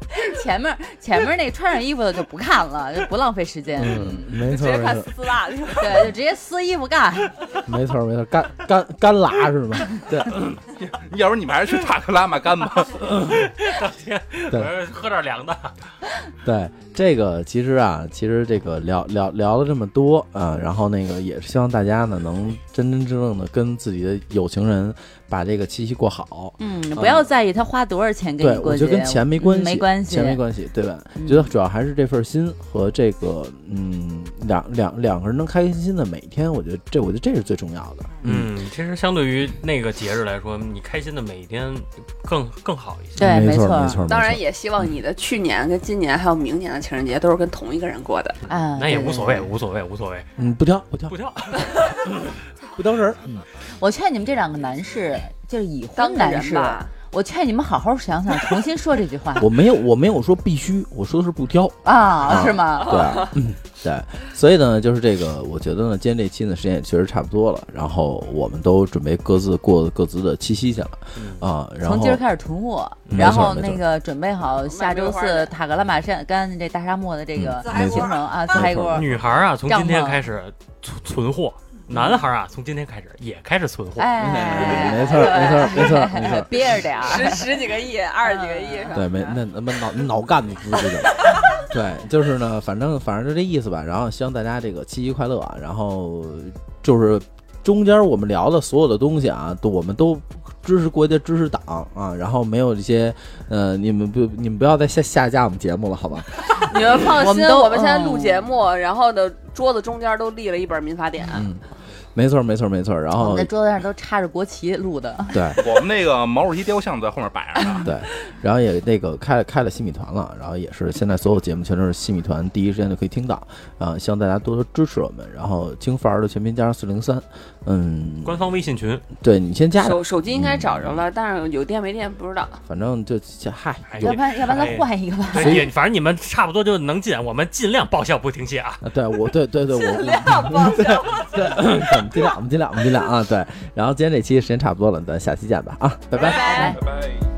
Speaker 5: [LAUGHS] 前面前面那穿上衣服的就不看了，就不浪费时间。
Speaker 3: 嗯，没错
Speaker 2: 直接看撕拉去。
Speaker 5: 对，就直接撕衣服干。[LAUGHS]
Speaker 3: 没错没错，干干干拉是吧？对 [LAUGHS]
Speaker 4: 要不你们还是去塔克拉玛干吧。
Speaker 3: 对
Speaker 1: 呃喝点凉的，
Speaker 3: 对，这个其实啊，其实这个聊聊聊了这么多啊，然后那个也是希望大家呢能真真正正的跟自己的有情人把这个七夕过好。
Speaker 5: 嗯，不要在意他花多少钱给，你过节，
Speaker 3: 我觉得跟钱没关系，
Speaker 5: 嗯没关系，
Speaker 3: 钱没关系，对吧？
Speaker 5: 嗯
Speaker 3: 觉得主要还是这份心和这个，嗯，两两两个人能开开心心的每天，我觉得这，我觉得这是最重要的。
Speaker 1: 嗯，其实相对于那个节日来说，你开心的每一天更更好一些。
Speaker 5: 对，
Speaker 3: 没错，没错，
Speaker 2: 当然也希望你的去年跟今年还有明年的情人节都是跟同一个人过的。
Speaker 5: 嗯，
Speaker 1: 那也无所谓，。无所谓，无所谓，
Speaker 3: 嗯，不挑，不挑
Speaker 1: 不，挑。[LAUGHS]
Speaker 3: 不挑人儿。[LAUGHS] 嗯，
Speaker 5: 对我劝你们这两个男士，就是已婚男士，
Speaker 2: 吧，
Speaker 5: 我劝你们好好想想，重新说这句话 [LAUGHS]
Speaker 3: 我没有，我没有说必须，我说的是不挑。
Speaker 5: 啊，是吗？
Speaker 3: 对，嗯对，所以呢，就是这个，我觉得呢，今天这期呢时间也确实差不多了，然后我们都准备各自过各自的七夕去了啊，然后
Speaker 5: 从今儿开始囤货，然后那个准备好下周四塔格拉玛山干这大沙漠的这个
Speaker 3: 嗯没错
Speaker 5: 行程啊，自嗨锅。
Speaker 1: 女孩啊，从今天开始存存货；男孩啊，从今天开始也开始存货。
Speaker 5: 哎，
Speaker 3: 没错没错没错没错
Speaker 5: 憋着点儿。
Speaker 2: 十十几个亿，二十几个亿是吧？
Speaker 3: 对，没那那么脑脑干子不知道。对，就是呢，反正反正就这意思吧。然后希望大家这个七夕快乐啊！然后就是中间我们聊的所有的东西啊，都我们都支持国家支持党啊，然后没有这些呃，你们不你们不要再下下架我们节目了，好吧？
Speaker 2: 你们放心，
Speaker 5: 我们都
Speaker 2: 我们现在录节目，然后的桌子中间都立了一本民法典。
Speaker 3: 嗯，没错没错没错。然后
Speaker 5: 我们在桌子上都插着国旗录的，[LAUGHS]
Speaker 3: 对
Speaker 4: 我们那个毛主席雕像在后面摆着呢。[LAUGHS]
Speaker 3: 对，然后也那个开了开了新米团了，然后也是现在所有节目全都是新米团第一时间就可以听到啊、希望大家多多支持我们。然后京范儿的全拼加上四零三，嗯，
Speaker 1: 官方微信群，
Speaker 3: 对你先加着，
Speaker 2: 手手机应该找着了，但是有电没电不知道。
Speaker 3: 反正就就嗨，
Speaker 1: 哎
Speaker 5: 要不然要不然咱换一个吧。
Speaker 1: 反正你们差不多就能进，我们尽量报销不停歇啊。
Speaker 3: 啊，对我对对对我
Speaker 2: 尽量报销。
Speaker 3: 对，我们尽量我们尽量我们尽量啊，对。然后今天这期时间差不多了，咱下期见吧啊，拜拜。
Speaker 2: 拜拜
Speaker 4: 拜拜。